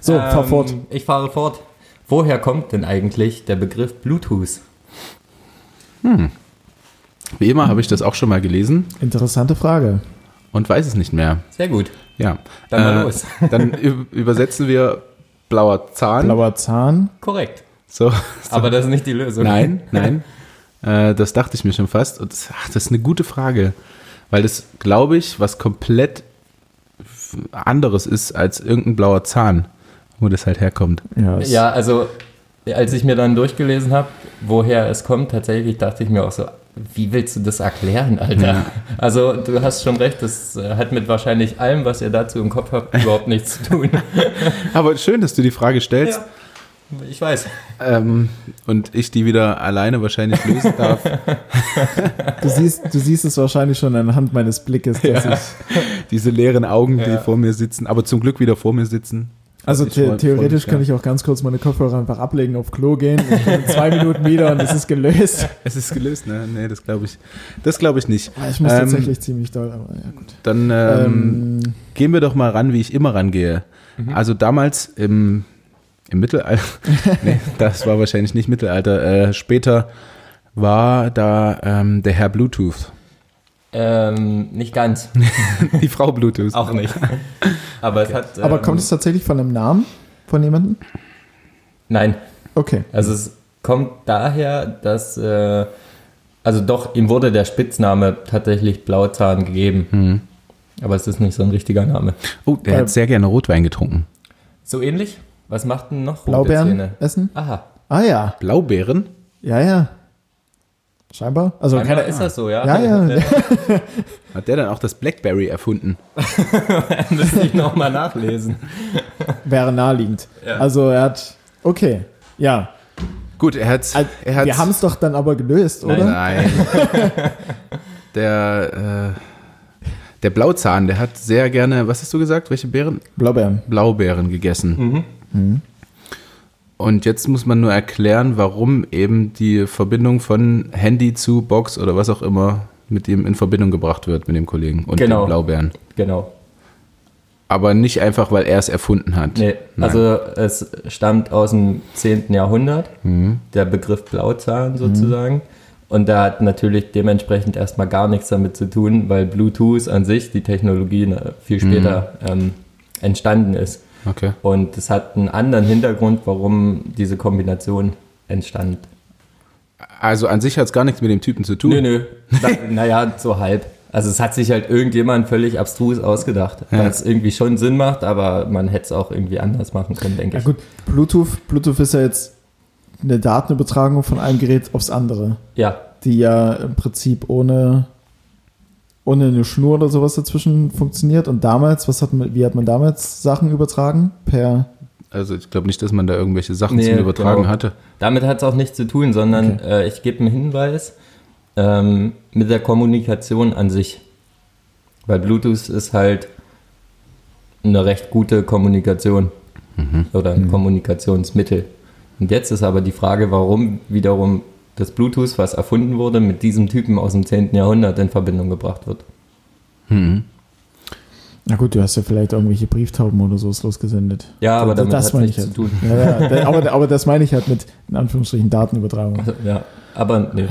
So, fahr Ähm, fort. Ich fahre fort. Woher kommt denn eigentlich der Begriff Bluetooth? Wie immer habe ich das auch schon mal gelesen Interessante Frage. und weiß es nicht mehr. Sehr gut. Ja. Dann mal Äh, los. Dann übersetzen wir blauer Zahn. Blauer Zahn. Korrekt. So, so. Aber das ist nicht die Lösung. Nein, nein. Äh, das dachte ich mir schon fast. Und das, ach, das ist eine gute Frage. Weil das, glaube ich, was komplett anderes ist als irgendein blauer Zahn, wo das halt herkommt. Ja, Ja, also als ich mir dann durchgelesen habe, woher es kommt, tatsächlich dachte ich mir auch so, wie willst du das erklären, Alter? Also du hast schon recht, das äh, hat mit wahrscheinlich allem, was ihr dazu im Kopf habt, überhaupt nichts zu tun. Aber schön, dass du die Frage stellst. ich weiß. Ähm, und ich die wieder alleine wahrscheinlich lösen darf. Du, siehst, du siehst es wahrscheinlich schon anhand meines Blickes, dass Ja. ich. Diese leeren Augen, die Ja. vor mir sitzen, aber zum Glück wieder vor mir sitzen. Also the theoretisch kann ich auch ganz kurz meine Kopfhörer einfach ablegen, auf Klo gehen in zwei Minuten wieder und es ist gelöst. Es ist gelöst, ne? Nee, das glaube ich. Das glaube ich nicht. Ich muss Ähm, tatsächlich ziemlich doll, aber ja gut. Dann ähm, Ähm, gehen wir doch mal ran, wie ich immer rangehe. Also damals im, im Mittelalter, nee, das war wahrscheinlich nicht Mittelalter, äh, später war da ähm, der Herr Bluetooth, Ähm, nicht ganz, die Frau Bluetooth. auch nicht. Aber es hat. aber ähm, kommt es tatsächlich von einem Namen von jemandem? Nein, Okay. Also es kommt daher, dass, äh, also doch, ihm wurde der Spitzname tatsächlich Blauzahn gegeben. Hm. Aber es ist nicht so ein richtiger Name. Oh, der Äh, hat sehr gerne Rotwein getrunken. So ähnlich? Was macht denn noch rote Blaubeeren Zähne? essen? Aha. Ah ja. Blaubeeren? Ja, ja. Scheinbar. Also Scheinbar keine, ist das so, ja? Ja, ja. Hat der dann auch das Blackberry erfunden? Müsste ich nochmal nachlesen. wäre naheliegend. Ja. Also er hat. Okay. Ja. Gut, er hat. Also, Er hat's- wir haben es doch dann aber gelöst, oder? Nein. der, äh, der Blauzahn, der hat sehr gerne, was hast du gesagt? Welche Beeren? Blaubeeren. Blaubeeren gegessen. Und jetzt muss man nur erklären, warum eben die Verbindung von Handy zu Box oder was auch immer mit ihm in Verbindung gebracht wird mit dem Kollegen und Genau. den Blaubeeren. Genau. Aber nicht einfach, weil er es erfunden hat. Nee, Nein. also es stammt aus dem 10. Jahrhundert, Mhm. der Begriff Blauzahn sozusagen. Und da hat natürlich dementsprechend erstmal gar nichts damit zu tun, weil Bluetooth an sich, die Technologie, ne, viel später ähm, entstanden ist. Okay. Und es hat einen anderen Hintergrund, warum diese Kombination entstand. Also an sich hat es gar nichts mit dem Typen zu tun. Nö, nö. Na, naja, so halb. Also es hat sich halt irgendjemand völlig abstrus ausgedacht, weil es irgendwie schon Sinn macht, aber man hätte es auch irgendwie anders machen können, denke Ja ich. gut, Bluetooth, Bluetooth ist ja jetzt eine Datenübertragung von einem Gerät aufs andere, Ja, die ja im Prinzip ohne, ohne eine Schnur oder sowas dazwischen funktioniert. Und damals, was hat man, wie hat man damals Sachen übertragen? Per Also ich glaube nicht, dass man da irgendwelche Sachen Nee, zum Übertragen genau. hatte. Damit hat es auch nichts zu tun, sondern äh, ich gebe einen Hinweis ähm, mit der Kommunikation an sich. Weil Bluetooth ist halt eine recht gute Kommunikation oder ein Kommunikationsmittel. Und jetzt ist aber die Frage, warum wiederum das Bluetooth, was erfunden wurde, mit diesem Typen aus dem 10. Jahrhundert in Verbindung gebracht wird. Mhm. Na gut, du hast ja vielleicht irgendwelche Brieftauben oder so losgesendet. Ja, aber damit Das hat nichts ich zu tun. Ja, ja, aber, aber das meine ich halt mit, in Anführungsstrichen, Datenübertragung. Ja, aber nee.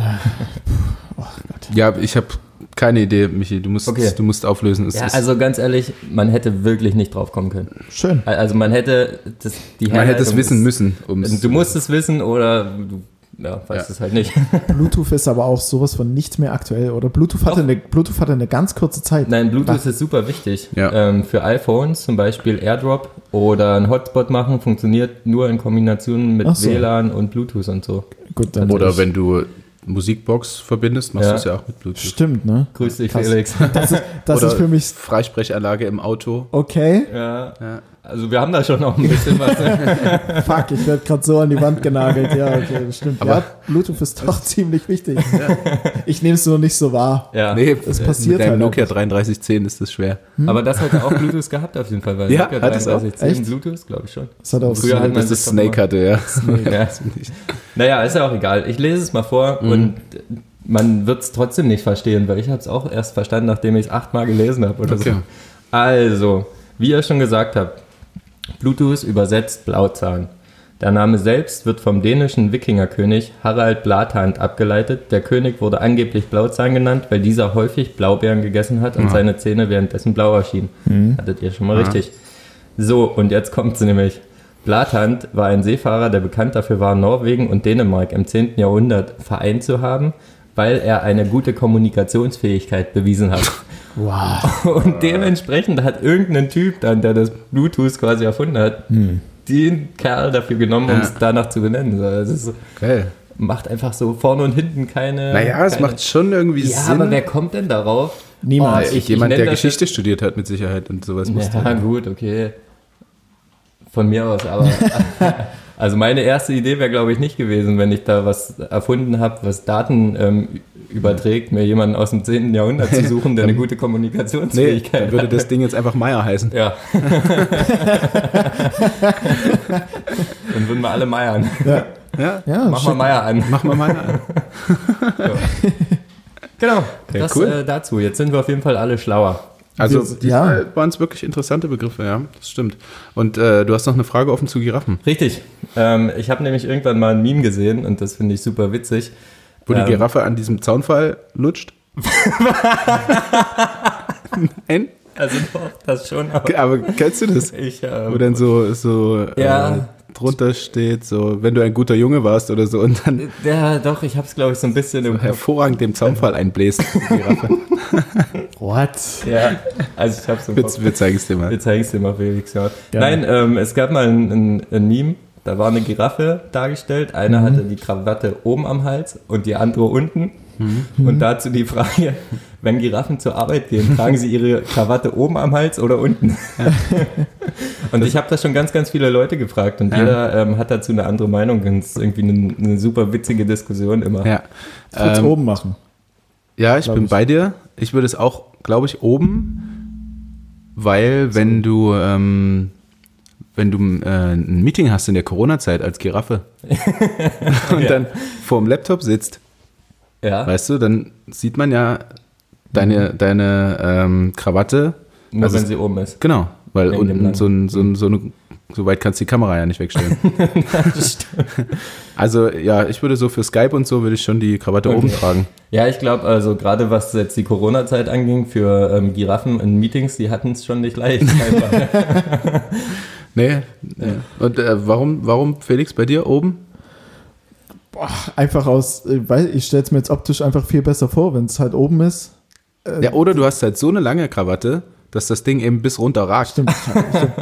Ja, ich habe keine Idee, Michi. Du musst, Okay. du musst auflösen. Es Ja, ist, also ganz ehrlich, man hätte wirklich nicht drauf kommen können. Schön. Also man hätte das, die man hätte es wissen ist- müssen. Du musst es wissen oder du ja, weißt Ja. es halt nicht. Bluetooth ist aber auch sowas von nicht mehr aktuell, oder? Bluetooth hatte, Doch. eine, Bluetooth hatte eine ganz kurze Zeit. Nein, Bluetooth Was? ist super wichtig. Ja. Ähm, für iPhones zum Beispiel AirDrop oder ein Hotspot machen funktioniert nur in Kombination mit so. WLAN und Bluetooth und so. Gut, dann Oder wenn du Musikbox verbindest, machst Ja. du es ja auch mit Bluetooth. Stimmt, ne? Grüß dich, Krass. Felix. Das ist, das Oder ist für mich Freisprechanlage im Auto. okay. ja. Ja. Also wir haben da schon noch ein bisschen was. Fuck, ich werde gerade so an die Wand genagelt. Ja, okay, das stimmt. Aber- ja, Bluetooth ist doch ziemlich wichtig. Ich nehme es nur nicht so wahr. ja. Nee, das äh, passiert mit deinem halt Nokia 3310 ist das schwer. Aber das hat ja auch Bluetooth gehabt auf jeden Fall, weil Ja, Nokia hat es auch. 3310 Echt? Bluetooth, glaube ich schon. Das hat auch Früher hat man das Snake hatte, ja. Ja. Naja, ist ja auch egal. Ich lese es mal vor und man wird es trotzdem nicht verstehen, weil ich habe es auch erst verstanden, nachdem ich es achtmal gelesen habe oder Okay. so. Also, wie ihr schon gesagt habt, Bluetooth übersetzt Blauzahn. Der Name selbst wird vom dänischen Wikingerkönig Harald Blathand abgeleitet. Der König wurde angeblich Blauzahn genannt, weil dieser häufig Blaubeeren gegessen hat und seine Zähne währenddessen blau erschienen. Hattet ihr schon mal richtig. So, und jetzt kommt es nämlich. Blathand war ein Seefahrer, der bekannt dafür war, Norwegen und Dänemark im 10. Jahrhundert vereint zu haben, weil er eine gute Kommunikationsfähigkeit bewiesen hat. Wow. Und dementsprechend hat irgendein Typ dann, der das Bluetooth quasi erfunden hat, den Kerl dafür genommen, um Ja. es danach zu benennen. Das ist, Geil. macht einfach so vorne und hinten keine. Naja, es macht schon irgendwie Ja, Sinn. aber wer kommt denn darauf? Niemand. Oh, ich- Jemand, nenn der Geschichte studiert hat, mit Sicherheit und sowas musste. Ja, gut, okay. Von mir aus, aber. also meine erste Idee wäre, glaube ich, nicht gewesen, wenn ich da was erfunden habe, was Daten ähm, überträgt, mir jemanden aus dem 10. Jahrhundert zu suchen, der eine gute Nee, Kommunikationsfähigkeit dann würde das Ding jetzt einfach Meier heißen. Ja. Dann würden wir alle meiern. Ja, Ja, ja Mach mal. Meier an. mach mal Meier an. Genau. Ja, das cool. äh, dazu. Jetzt sind wir auf jeden Fall alle schlauer. Also, Wir- diesmal ja. waren es wirklich interessante Begriffe, ja, das stimmt. Und äh, du hast noch eine Frage offen zu Giraffen. Richtig. Ähm, ich habe nämlich irgendwann mal ein Meme gesehen und das finde ich super witzig. Wo die Ähm, Giraffe an diesem Zaunfall lutscht. Nein? Also doch, das schon, aber Aber kennst du das? ich. Wo Ähm, dann so, so Ja. äh, drunter steht, so, wenn du ein guter Junge warst oder so und dann ja, doch, ich habe es, glaube ich, so ein bisschen im Kopf. hervorragend dem Zaunfall einbläst. What? Ja, also ich habe es im Wir, Kopf. wir zeigen es dir mal. Wir zeigen es dir mal, Felix. Ja. Nein, ähm, es gab mal ein, ein, ein Meme, da war eine Giraffe dargestellt. Eine hatte die Krawatte oben am Hals und die andere unten. Und dazu die Frage, wenn Giraffen zur Arbeit gehen, tragen sie ihre Krawatte oben am Hals oder unten? und ich habe das schon ganz, ganz viele Leute gefragt und Ja. jeder ähm, hat dazu eine andere Meinung. Und es ist irgendwie eine, eine super witzige Diskussion immer. Ja. Ich würde es Ähm, oben machen. Ja, ich bin ich. bei dir. Ich würde es auch, glaube ich, oben, weil wenn du ähm, wenn du äh, ein Meeting hast in der Corona-Zeit als Giraffe und Ja. dann vorm Laptop sitzt, Ja, weißt du, dann sieht man ja deine, deine ähm, Krawatte. nur also wenn sie oben ist. Genau, weil dem unten so, ein, so, ein, so, eine, so weit kannst du die Kamera ja nicht wegstellen. Also ja, ich würde so für Skype und so würde ich schon die Krawatte Okay. oben tragen. Ja, ich glaube, also gerade was jetzt die Corona-Zeit anging, für ähm, Giraffen in Meetings, die hatten es schon nicht leicht. Nee. nee. Und äh, warum, warum, Felix, bei dir oben? Boah, einfach aus, äh, weil ich stelle es mir jetzt optisch einfach viel besser vor, wenn es halt oben ist. Äh, Ja, oder du hast halt so eine lange Krawatte, dass das Ding eben bis runter ragt. Stimmt, stimmt.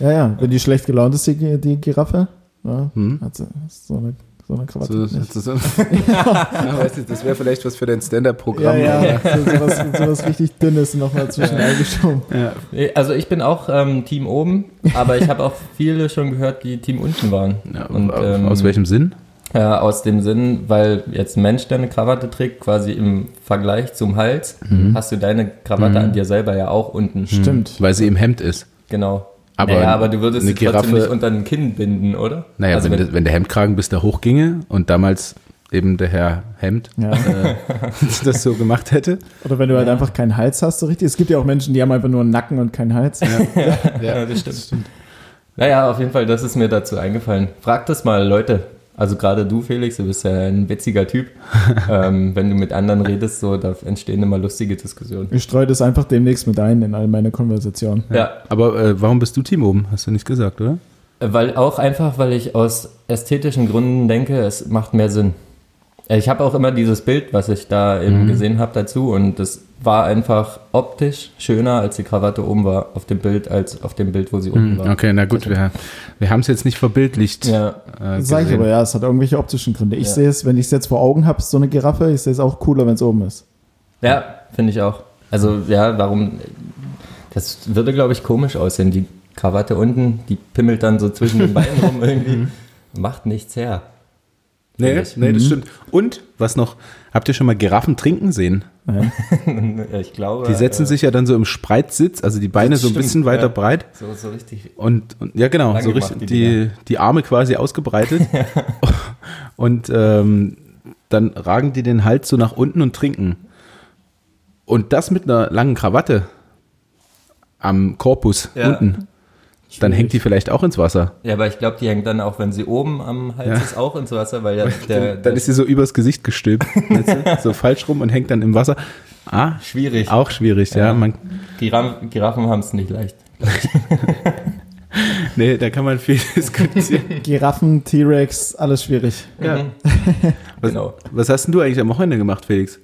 Ja, ja, wenn die schlecht gelaunt ist, die, die Giraffe, ja, Hm? hat sie so eine, so eine Krawatte. So, nicht. so, so. ja, weiß nicht, das wäre vielleicht was für dein ja, Stand-Up-Programm. ja, so, sowas, sowas richtig Dünnes nochmal zwischen eingeschoben. Ja. Also ich bin auch ähm, Team oben, aber ich habe auch viele schon gehört, die Team unten waren. Ja, Und, aus ähm, aus welchem Sinn? Äh, aus dem Sinn, weil jetzt ein Mensch, der eine Krawatte trägt, quasi im Vergleich zum Hals, Mhm. hast du deine Krawatte an dir selber ja auch unten. Stimmt. Weil sie im Hemd ist. Genau. Aber naja, aber du würdest eine sie trotzdem Giraffe- nicht unter den Kinn binden, oder? Naja, also wenn, wenn, der, wenn der Hemdkragen bis da hochginge und damals eben der Herr Hemd Ja. äh, das so gemacht hätte. Oder wenn du halt einfach keinen Hals hast, so richtig. Es gibt ja auch Menschen, die haben einfach nur einen Nacken und keinen Hals. ja, das stimmt. Naja, auf jeden Fall, das ist mir dazu eingefallen. Frag das mal, Leute. Also gerade du, Felix, du bist ja ein witziger Typ. ähm, wenn du mit anderen redest, so, da entstehen immer lustige Diskussionen. Ich streue das einfach demnächst mit ein in all meine Konversationen. Ja, Aber äh, warum bist du Team oben? Hast du nicht gesagt, oder? Weil auch einfach, weil ich aus ästhetischen Gründen denke, es macht mehr Sinn. Ich habe auch immer dieses Bild, was ich da eben gesehen habe dazu und das war einfach optisch schöner, als die Krawatte oben war auf dem Bild, als auf dem Bild, wo sie unten war. Okay, na gut, wir, wir haben es jetzt nicht verbildlicht. Ja, Äh, Sag ich aber, ja, es hat irgendwelche optischen Gründe. Ich Ja. sehe es, wenn ich es jetzt vor Augen habe, so eine Giraffe, ich sehe es auch cooler, wenn es oben ist. ja finde ich auch. Also ja, warum, das würde, glaube ich, komisch aussehen. Die Krawatte unten, die pimmelt dann so zwischen den Beinen rum irgendwie. Macht nichts her. Nee, nee, das stimmt. Und, was noch, habt ihr schon mal Giraffen trinken sehen? Nein. ich glaube. Die setzen äh, sich ja dann so im Spreitsitz, also die Beine so ein stimmt, bisschen weiter ja. breit So, so richtig. und, und ja genau, so richtig die die, die Arme quasi ausgebreitet und ähm, dann ragen die den Hals so nach unten und trinken. Und das mit einer langen Krawatte am Korpus Ja. unten. Dann hängt die vielleicht auch ins Wasser. Ja, aber ich glaube, die hängt dann auch, wenn sie oben am Hals Ja. ist, auch ins Wasser, weil ja der, dann der ist sie so übers Gesicht gestülpt, so falsch rum und hängt dann im Wasser. Ah, schwierig. auch schwierig, ja. Ja. Man, Giraffen, Giraffen haben es nicht leicht. nee, da kann man viel diskutieren. Giraffen, T-Rex, alles schwierig. Ja. Was, Genau. was hast denn du eigentlich am Wochenende gemacht, Felix?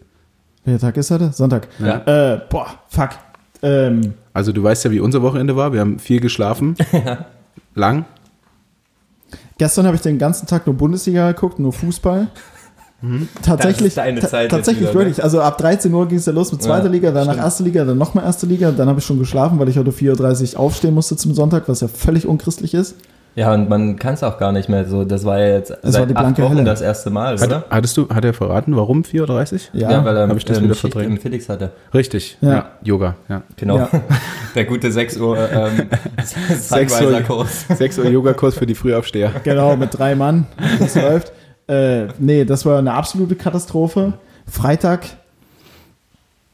Welcher Tag ist heute? Sonntag. Ja. Äh, boah, fuck. Ähm, Also du weißt ja, wie unser Wochenende war. Wir haben viel geschlafen. Lang. gestern habe ich den ganzen Tag nur Bundesliga geguckt, nur Fußball. Tatsächlich, Das ist deine ta- Zeit jetzt tatsächlich wieder, ne? wirklich. Also ab 13 Uhr ging es ja los mit zweiter Ja, Liga, danach stimmt. erste Liga, dann nochmal erste Liga, dann habe ich schon geschlafen, weil ich heute 4.30 Uhr aufstehen musste zum Sonntag, was ja völlig unchristlich ist. Ja, und man kann es auch gar nicht mehr so. Das war ja jetzt war seit die acht blanke Wochen Hölle. das erste Mal, oder? Hat, hattest du, hat er verraten, warum 4.30 Uhr? Ja, weil er hab ich das ähm, wieder Schicht verdrängt. im Felix hatte. Richtig. Ja. Ja. Yoga, ja. Genau. Ja. Der gute 6 Uhr ähm, Sechs Uhr. Kurs. 6 Uhr Yogakurs für die Frühaufsteher. Genau, mit drei Mann. Das läuft. Äh, nee, das war eine absolute Katastrophe. Freitag.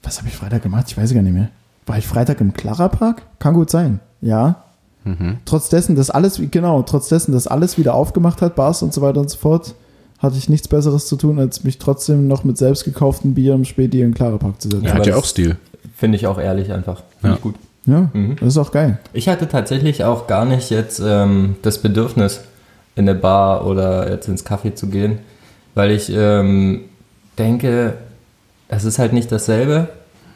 Was habe ich Freitag gemacht? Ich weiß gar nicht mehr. War ich Freitag im Clara Park? Kann gut sein. Ja. Trotz dessen, dass alles, genau, trotz dessen, dass alles wieder aufgemacht hat, Bars und so weiter und so fort, hatte ich nichts Besseres zu tun, als mich trotzdem noch mit selbst gekauftem Bier im Späti in den Clara Park zu setzen. Ja, Hat ja auch Stil. Finde ich auch ehrlich einfach. Finde Ja. ich gut. Ja, Mhm. das ist auch geil. Ich hatte tatsächlich auch gar nicht jetzt ähm, das Bedürfnis, in eine Bar oder jetzt ins Café zu gehen, weil ich ähm, denke, es ist halt nicht dasselbe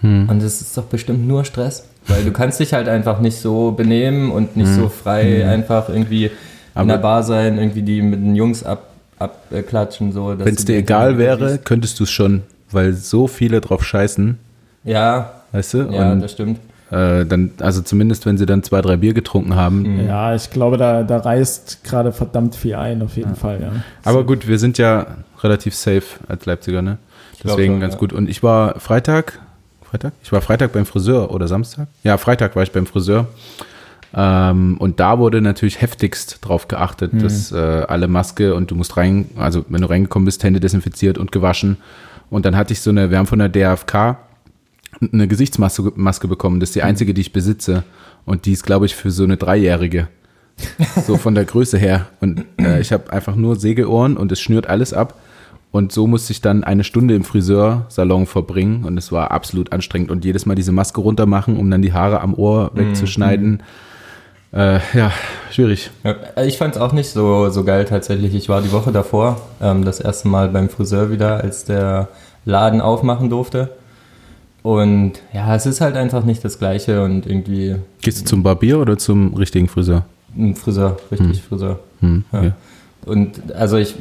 und es ist doch bestimmt nur Stress, weil du kannst dich halt einfach nicht so benehmen und nicht so frei einfach irgendwie in Aber- der Bar sein, irgendwie die mit den Jungs ab, abklatschen. So, Wenn es dir egal wäre, siehst. könntest du es schon weil so viele drauf scheißen, Ja, weißt du? ja, Und das stimmt. äh, dann, also zumindest wenn sie dann zwei, drei Bier getrunken haben. Mhm. Ja, ich glaube, da, da reißt gerade verdammt viel ein, auf jeden Fall, ja. Aber gut, wir sind ja relativ safe als Leipziger, ne? Deswegen schon, ganz ja. gut. Und ich war Freitag, Freitag? Ich war Freitag beim Friseur oder Samstag? Ja, Freitag war ich beim Friseur. Ähm, und da wurde natürlich heftigst drauf geachtet, dass äh, alle Maske und du musst rein, also wenn du reingekommen bist, Hände desinfiziert und gewaschen. Und dann hatte ich so eine, wir haben von der DFK eine Gesichtsmaske Maske bekommen. Das ist die einzige, die ich besitze. Und die ist, glaube ich, für so eine Dreijährige. So von der Größe her. Und äh, ich habe einfach nur Segelohren und es schnürt alles ab. Und so musste ich dann eine Stunde im Friseursalon verbringen und es war absolut anstrengend. Und jedes Mal diese Maske runter machen, um dann die Haare am Ohr wegzuschneiden. Äh, ja, schwierig. Ja, ich fand es auch nicht so, so geil tatsächlich. Ich war die Woche davor ähm, das erste Mal beim Friseur wieder, als der Laden aufmachen durfte. Und ja, es ist halt einfach nicht das Gleiche und irgendwie Gehst du zum Barbier oder zum richtigen Friseur? ein Friseur, richtig Friseur. Hm, Ja. okay. Und also ich,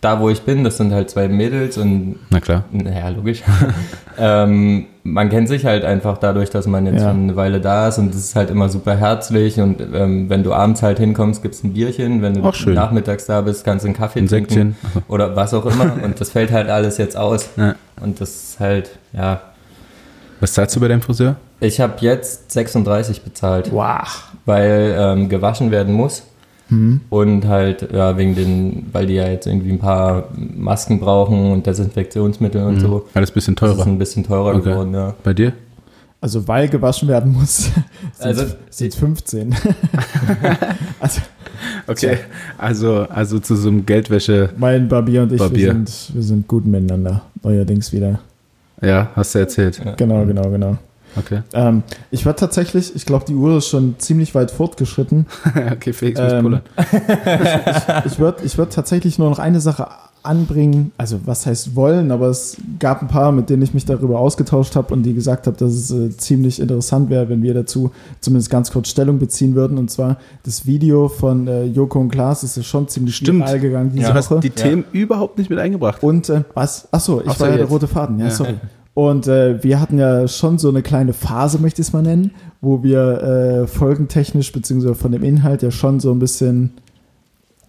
da wo ich bin, das sind halt zwei Mädels und Na klar. naja, logisch. ähm, man kennt sich halt einfach dadurch, dass man jetzt Ja. schon eine Weile da ist und es ist halt immer super herzlich und ähm, wenn du abends halt hinkommst, gibt's ein Bierchen, wenn du schön. nachmittags da bist, kannst du einen Kaffee Ein trinken Säckchen. oder was auch immer und das fällt halt alles jetzt aus Ja. und das ist halt, ja, Was zahlst du bei deinem Friseur? ich habe jetzt 36 bezahlt, Wow. weil ähm, gewaschen werden muss. Hm. Und halt, ja, wegen den, weil die ja jetzt irgendwie ein paar Masken brauchen und Desinfektionsmittel und so. Alles bisschen Das ist teurer. ein bisschen teurer Okay. geworden, ja. Bei dir? Also, weil gewaschen werden muss, Also, sind 15. also, Okay. Also, also zu so einem Geldwäsche, mein Barbier und ich, Barbier. Wir, sind, wir sind gut miteinander. Neuerdings wieder. ja, hast du erzählt. Ja. Genau, genau, genau. Okay. Ähm, ich war tatsächlich, ich glaube, die Uhr ist schon ziemlich weit fortgeschritten. okay, Felix muss Ähm, pullern. Ich würde ich würd tatsächlich nur noch eine Sache anbringen, also was heißt wollen, aber es gab ein paar, mit denen ich mich darüber ausgetauscht habe und die gesagt habe, dass es äh, ziemlich interessant wäre, wenn wir dazu zumindest ganz kurz Stellung beziehen würden. Und zwar das Video von äh, Joko und Klaas ist ja schon ziemlich Stimmt. viral gegangen diese Du hast Woche. die Themen überhaupt nicht mit eingebracht. Und äh, was? Achso, ich Außer war ja der rote Faden, ja, Ja. sorry. Und äh, wir hatten ja schon so eine kleine Phase, möchte ich es mal nennen, wo wir äh, folgentechnisch beziehungsweise von dem Inhalt ja schon so ein bisschen,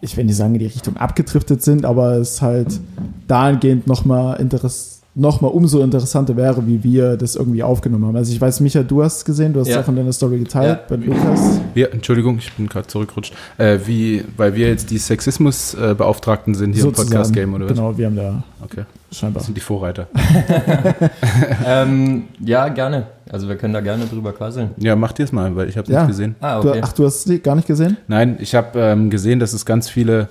ich will nicht sagen, in die Richtung abgedriftet sind, aber es halt dahingehend nochmal Interess noch mal umso interessanter wäre, wie wir das irgendwie aufgenommen haben. Also ich weiß, Micha, du hast es gesehen, du hast es Ja. auch in deiner Story geteilt Ja. bei Lukas. Wir, Entschuldigung, ich bin gerade zurückgerutscht. Äh, wie, weil wir jetzt die Sexismus-Beauftragten sind hier im sozusagen. Podcast-Game, oder was? Genau, wir haben da Okay, scheinbar. das sind die Vorreiter. ähm, ja, gerne. Also wir können da gerne drüber quasseln. Ja, mach dir es mal, weil ich habe es Ja. nicht gesehen. Ah, Du, okay. ach, du hast es gar nicht gesehen? Nein, ich habe ähm, gesehen, dass es ganz viele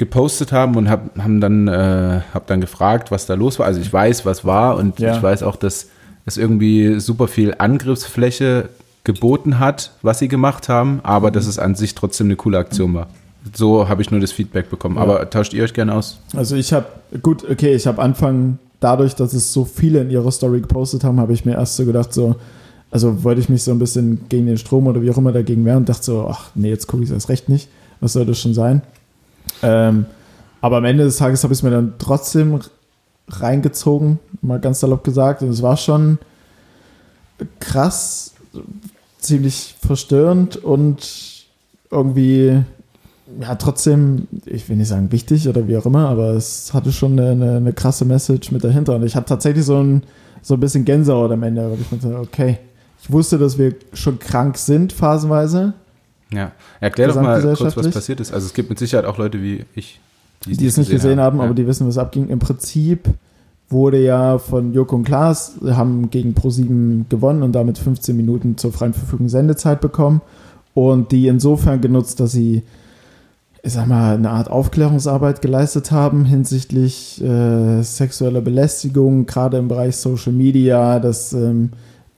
gepostet haben und hab, haben dann, äh, hab dann gefragt, was da los war. Also ich weiß, was war und Ja. ich weiß auch, dass es irgendwie super viel Angriffsfläche geboten hat, was sie gemacht haben, aber dass es an sich trotzdem eine coole Aktion war. So habe ich nur das Feedback bekommen. Ja. Aber tauscht ihr euch gerne aus? Also ich habe, gut, okay, ich habe Anfang, dadurch, dass es so viele in ihrer Story gepostet haben, habe ich mir erst so gedacht, so, also wollte ich mich so ein bisschen gegen den Strom oder wie auch immer dagegen wehren und dachte so, ach nee, jetzt gucke ich es erst recht nicht. Was soll das schon sein? Ähm, aber am Ende des Tages habe ich es mir dann trotzdem reingezogen, mal ganz salopp gesagt. Und es war schon krass, ziemlich verstörend und irgendwie ja, trotzdem, ich will nicht sagen wichtig oder wie auch immer, aber es hatte schon eine, eine, krasse Message mit dahinter. Und ich hatte tatsächlich so ein, so ein bisschen Gänsehaut am Ende, weil ich mir so, okay, ich wusste, dass wir schon krank sind, phasenweise, Ja. Erklär doch mal kurz, was passiert ist. Also es gibt mit Sicherheit auch Leute wie ich, die es nicht gesehen haben, ja. aber die wissen, was abging. Im Prinzip wurde ja von Joko und Klaas, haben gegen Pro7 gewonnen und damit 15 Minuten zur freien Verfügung Sendezeit bekommen. Und die insofern genutzt, dass sie, ich sag mal, eine Art Aufklärungsarbeit geleistet haben hinsichtlich äh, sexueller Belästigung, gerade im Bereich Social Media, dass, ähm,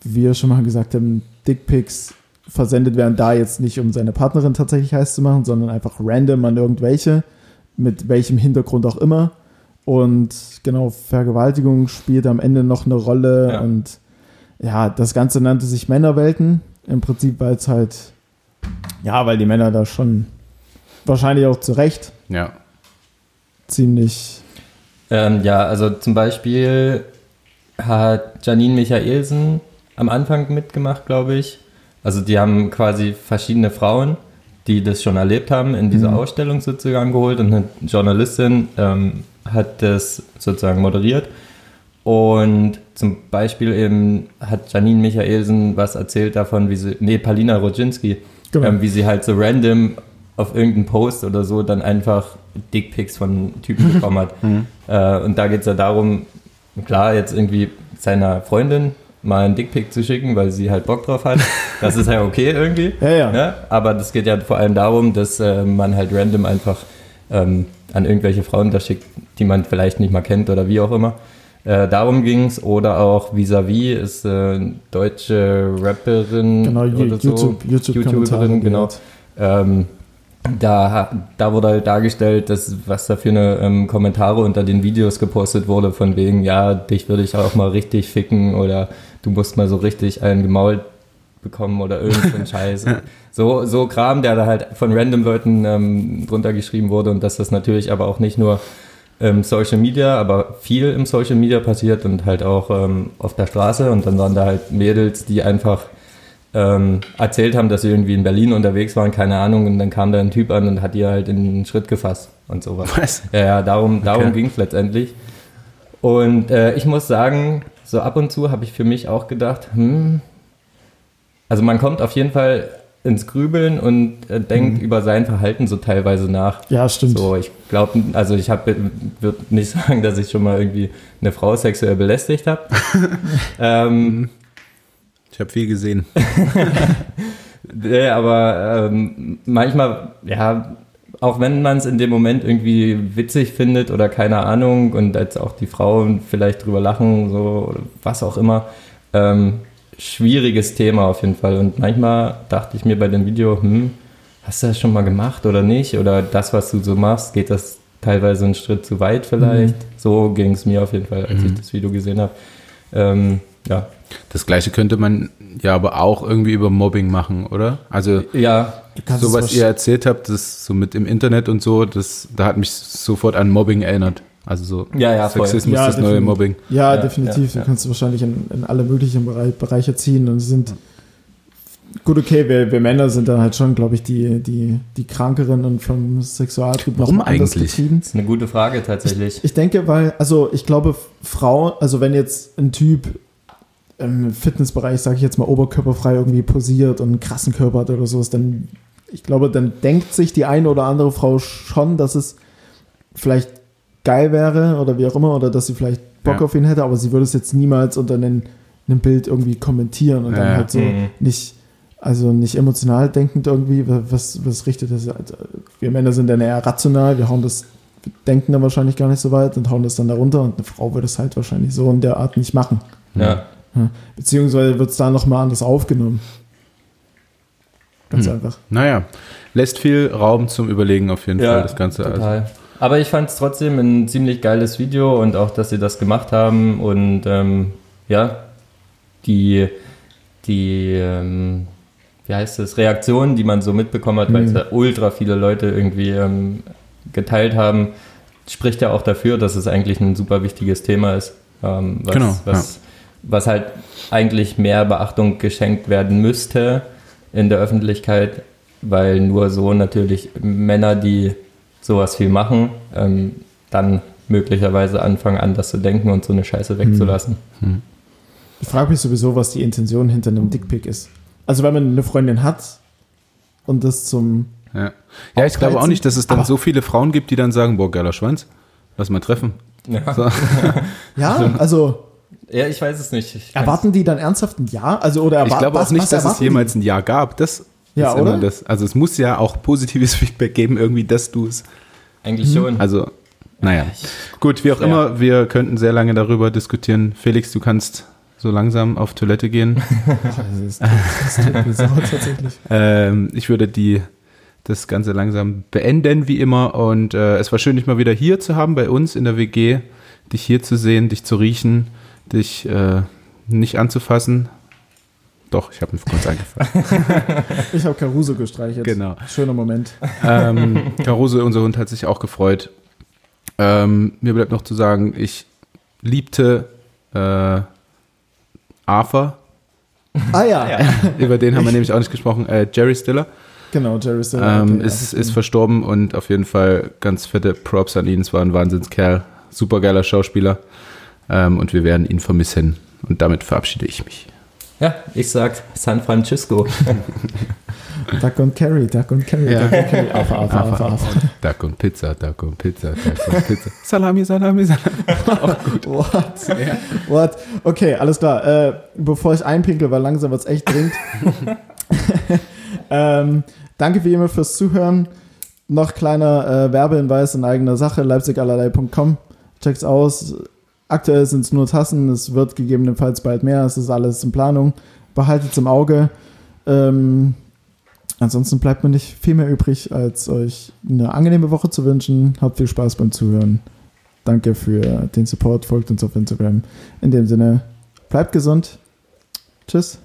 wir schon mal gesagt haben, Dickpics versendet werden, da jetzt nicht, um seine Partnerin tatsächlich heiß zu machen, sondern einfach random an irgendwelche, mit welchem Hintergrund auch immer. Und genau, Vergewaltigung spielt am Ende noch eine Rolle. Ja. Und ja, das Ganze nannte sich Männerwelten. Im Prinzip, weil es halt, ja, weil die Männer da schon wahrscheinlich auch zu Recht Ja. ziemlich Ähm, ja, also zum Beispiel hat Janine Michaelsen am Anfang mitgemacht, glaube ich. Also die haben quasi verschiedene Frauen, die das schon erlebt haben, in diese Mhm. Ausstellung sozusagen geholt und eine Journalistin ähm, hat das sozusagen moderiert. Und zum Beispiel eben hat Janine Michaelsen was erzählt davon, wie sie, nee, Palina Rodzinski, Genau. ähm, wie sie halt so random auf irgendeinen Post oder so dann einfach Dickpics von Typen bekommen hat. Äh, und da geht es ja darum, klar, jetzt irgendwie seiner Freundin mal einen Dickpic zu schicken, weil sie halt Bock drauf hat. Das ist ja okay irgendwie. Ja, ja. Ja, aber das geht ja vor allem darum, dass äh, man halt random einfach ähm, an irgendwelche Frauen das schickt, die man vielleicht nicht mal kennt oder wie auch immer. Äh, darum ging es. Oder auch Vis-a-vis ist äh, deutsche Rapperin Genau, oder so. YouTube, YouTube-Kommentare. YouTuberin, genau. Ähm, da, da wurde halt dargestellt, dass was da für eine ähm, Kommentare unter den Videos gepostet wurde, von wegen, ja, dich würde ich auch mal richtig ficken oder du musst mal so richtig einen gemault bekommen oder irgendeinen Scheiß. So, so Kram, der da halt von random Leuten ähm, drunter geschrieben wurde und dass das natürlich aber auch nicht nur im Social Media, aber viel im Social Media passiert und halt auch ähm, auf der Straße und dann waren da halt Mädels, die einfach ähm, erzählt haben, dass sie irgendwie in Berlin unterwegs waren, keine Ahnung, und dann kam da ein Typ an und hat ihr halt in den Schritt gefasst und sowas. Was? Ja, ja, darum, darum Okay. ging es letztendlich. Und äh, ich muss sagen, so ab und zu habe ich für mich auch gedacht, hm, also man kommt auf jeden Fall ins Grübeln und äh, denkt über sein Verhalten so teilweise nach. Ja, stimmt. So, ich glaube, also ich würde nicht sagen, dass ich schon mal irgendwie eine Frau sexuell belästigt habe. ähm, Ich habe viel gesehen. Nee, aber ähm, manchmal, ja, auch wenn man es in dem Moment irgendwie witzig findet oder keine Ahnung und als auch die Frauen vielleicht drüber lachen, so oder was auch immer, ähm, schwieriges Thema auf jeden Fall. Und manchmal dachte ich mir bei dem Video, hm, hast du das schon mal gemacht oder nicht? Oder das, was du so machst, geht das teilweise einen Schritt zu weit vielleicht? So ging es mir auf jeden Fall, als ich das Video gesehen habe. Ähm, ja. Das gleiche könnte man ja aber auch irgendwie über Mobbing machen, oder? Also Ja, Du kannst so was ihr erzählt habt, das so mit im Internet und so, das da hat mich sofort an Mobbing erinnert. Also so Ja, ja, voll. Sexismus, Ja, das neue definitiv. Mobbing. Ja, Ja, definitiv. ja, Du kannst es wahrscheinlich in, in alle möglichen Bereich, Bereiche ziehen und es sind gut okay, wir, wir Männer sind dann halt schon, glaube ich, die, die, die krankeren und vom Sexualtrieb noch Warum anders eigentlich? getrieben. ist eine gute Frage tatsächlich. Ich denke, weil, also ich glaube, Frau, also wenn jetzt ein Typ im Fitnessbereich, sage ich jetzt mal, oberkörperfrei irgendwie posiert und einen krassen Körper hat oder sowas, dann, ich glaube, dann denkt sich die eine oder andere Frau schon, dass es vielleicht geil wäre oder wie auch immer, oder dass sie vielleicht Bock Ja. auf ihn hätte, aber sie würde es jetzt niemals unter einem, einem Bild irgendwie kommentieren und dann Ja. halt so Mhm. nicht, also nicht emotional denkend irgendwie, was, was richtet das? Also, Wir Männer sind dann eher rational, wir hauen das, wir denken dann wahrscheinlich gar nicht so weit und hauen das dann darunter und eine Frau würde es halt wahrscheinlich so in der Art nicht machen. Ja. Beziehungsweise wird es da nochmal anders aufgenommen. Ganz Hm. einfach. Naja, lässt viel Raum zum Überlegen auf jeden Fall, das Ganze. Also, Total. Aber ich fand es trotzdem ein ziemlich geiles Video und auch, dass sie das gemacht haben und ähm, ja, die, die ähm, wie heißt es, Reaktionen, die man so mitbekommen hat, weil es Mhm. ja ultra viele Leute irgendwie ähm, geteilt haben, spricht ja auch dafür, dass es eigentlich ein super wichtiges Thema ist, ähm, was, Genau, was, was halt eigentlich mehr Beachtung geschenkt werden müsste in der Öffentlichkeit, weil nur so natürlich Männer, die sowas viel machen, ähm, dann möglicherweise anfangen anders zu denken und so eine Scheiße wegzulassen. Ich frage mich sowieso, was die Intention hinter einem Dickpick ist. Also wenn man eine Freundin hat und das zum ja. ja, ich glaube auch nicht, dass es dann so viele Frauen gibt, die dann sagen, boah, geiler Schwanz, lass mal treffen. Ja. So. Ja, also ja, ich weiß es nicht. Erwarten die dann ernsthaft ein Ja? Also oder Ich glaube was- auch nicht, was dass es jemals ein Ja gab. Das Ja, ist immer oder? das. Also es muss ja auch positives Feedback geben, irgendwie, dass du es. Eigentlich schon. Also, naja. Gut, wie auch Ja. immer, wir könnten sehr lange darüber diskutieren. Felix, du kannst so langsam auf Toilette gehen. Das ist, das tut mir sauer tatsächlich. ähm, ich würde die das Ganze langsam beenden, wie immer. Und äh, es war schön, dich mal wieder hier zu haben bei uns in der WG, dich hier zu sehen, dich zu riechen, dich äh, nicht anzufassen. Doch, ich habe mir kurz eingefallen. Ich habe Caruso gestreichelt. Genau. Schöner Moment. ähm, Caruso, unser Hund, hat sich auch gefreut. Ähm, mir bleibt noch zu sagen, ich liebte äh, Arthur. Ah ja, Ja. Über den haben wir nämlich auch nicht gesprochen. Äh, Jerry Stiller genau, Jerry Stiller. ähm, okay, ist, ja. ist verstorben und auf jeden Fall ganz fette Props an ihn. Es war ein Wahnsinnskerl, supergeiler Schauspieler ähm, und wir werden ihn vermissen. Und damit verabschiede ich mich. Ja, ich sag San Francisco. Duck und Carry, Duck und Carry, Ja. Duck und Carry. Affe, Affe, Affe, Affe. Duck und Pizza, Duck und Pizza, Duck und Pizza. Salami, Salami, Salami. What? What? Okay, alles klar. Äh, bevor ich einpinkel, weil langsam wird es echt dringend. ähm, danke wie immer fürs Zuhören. Noch kleiner äh, Werbehinweis in eigener Sache, leipzigallerlei.com. Check's aus. Aktuell sind es nur Tassen, es wird gegebenenfalls bald mehr, es ist alles in Planung. Behaltet im Auge. Ähm, ansonsten bleibt mir nicht viel mehr übrig, als euch eine angenehme Woche zu wünschen. Habt viel Spaß beim Zuhören. Danke für den Support, folgt uns auf Instagram. In dem Sinne, bleibt gesund. Tschüss.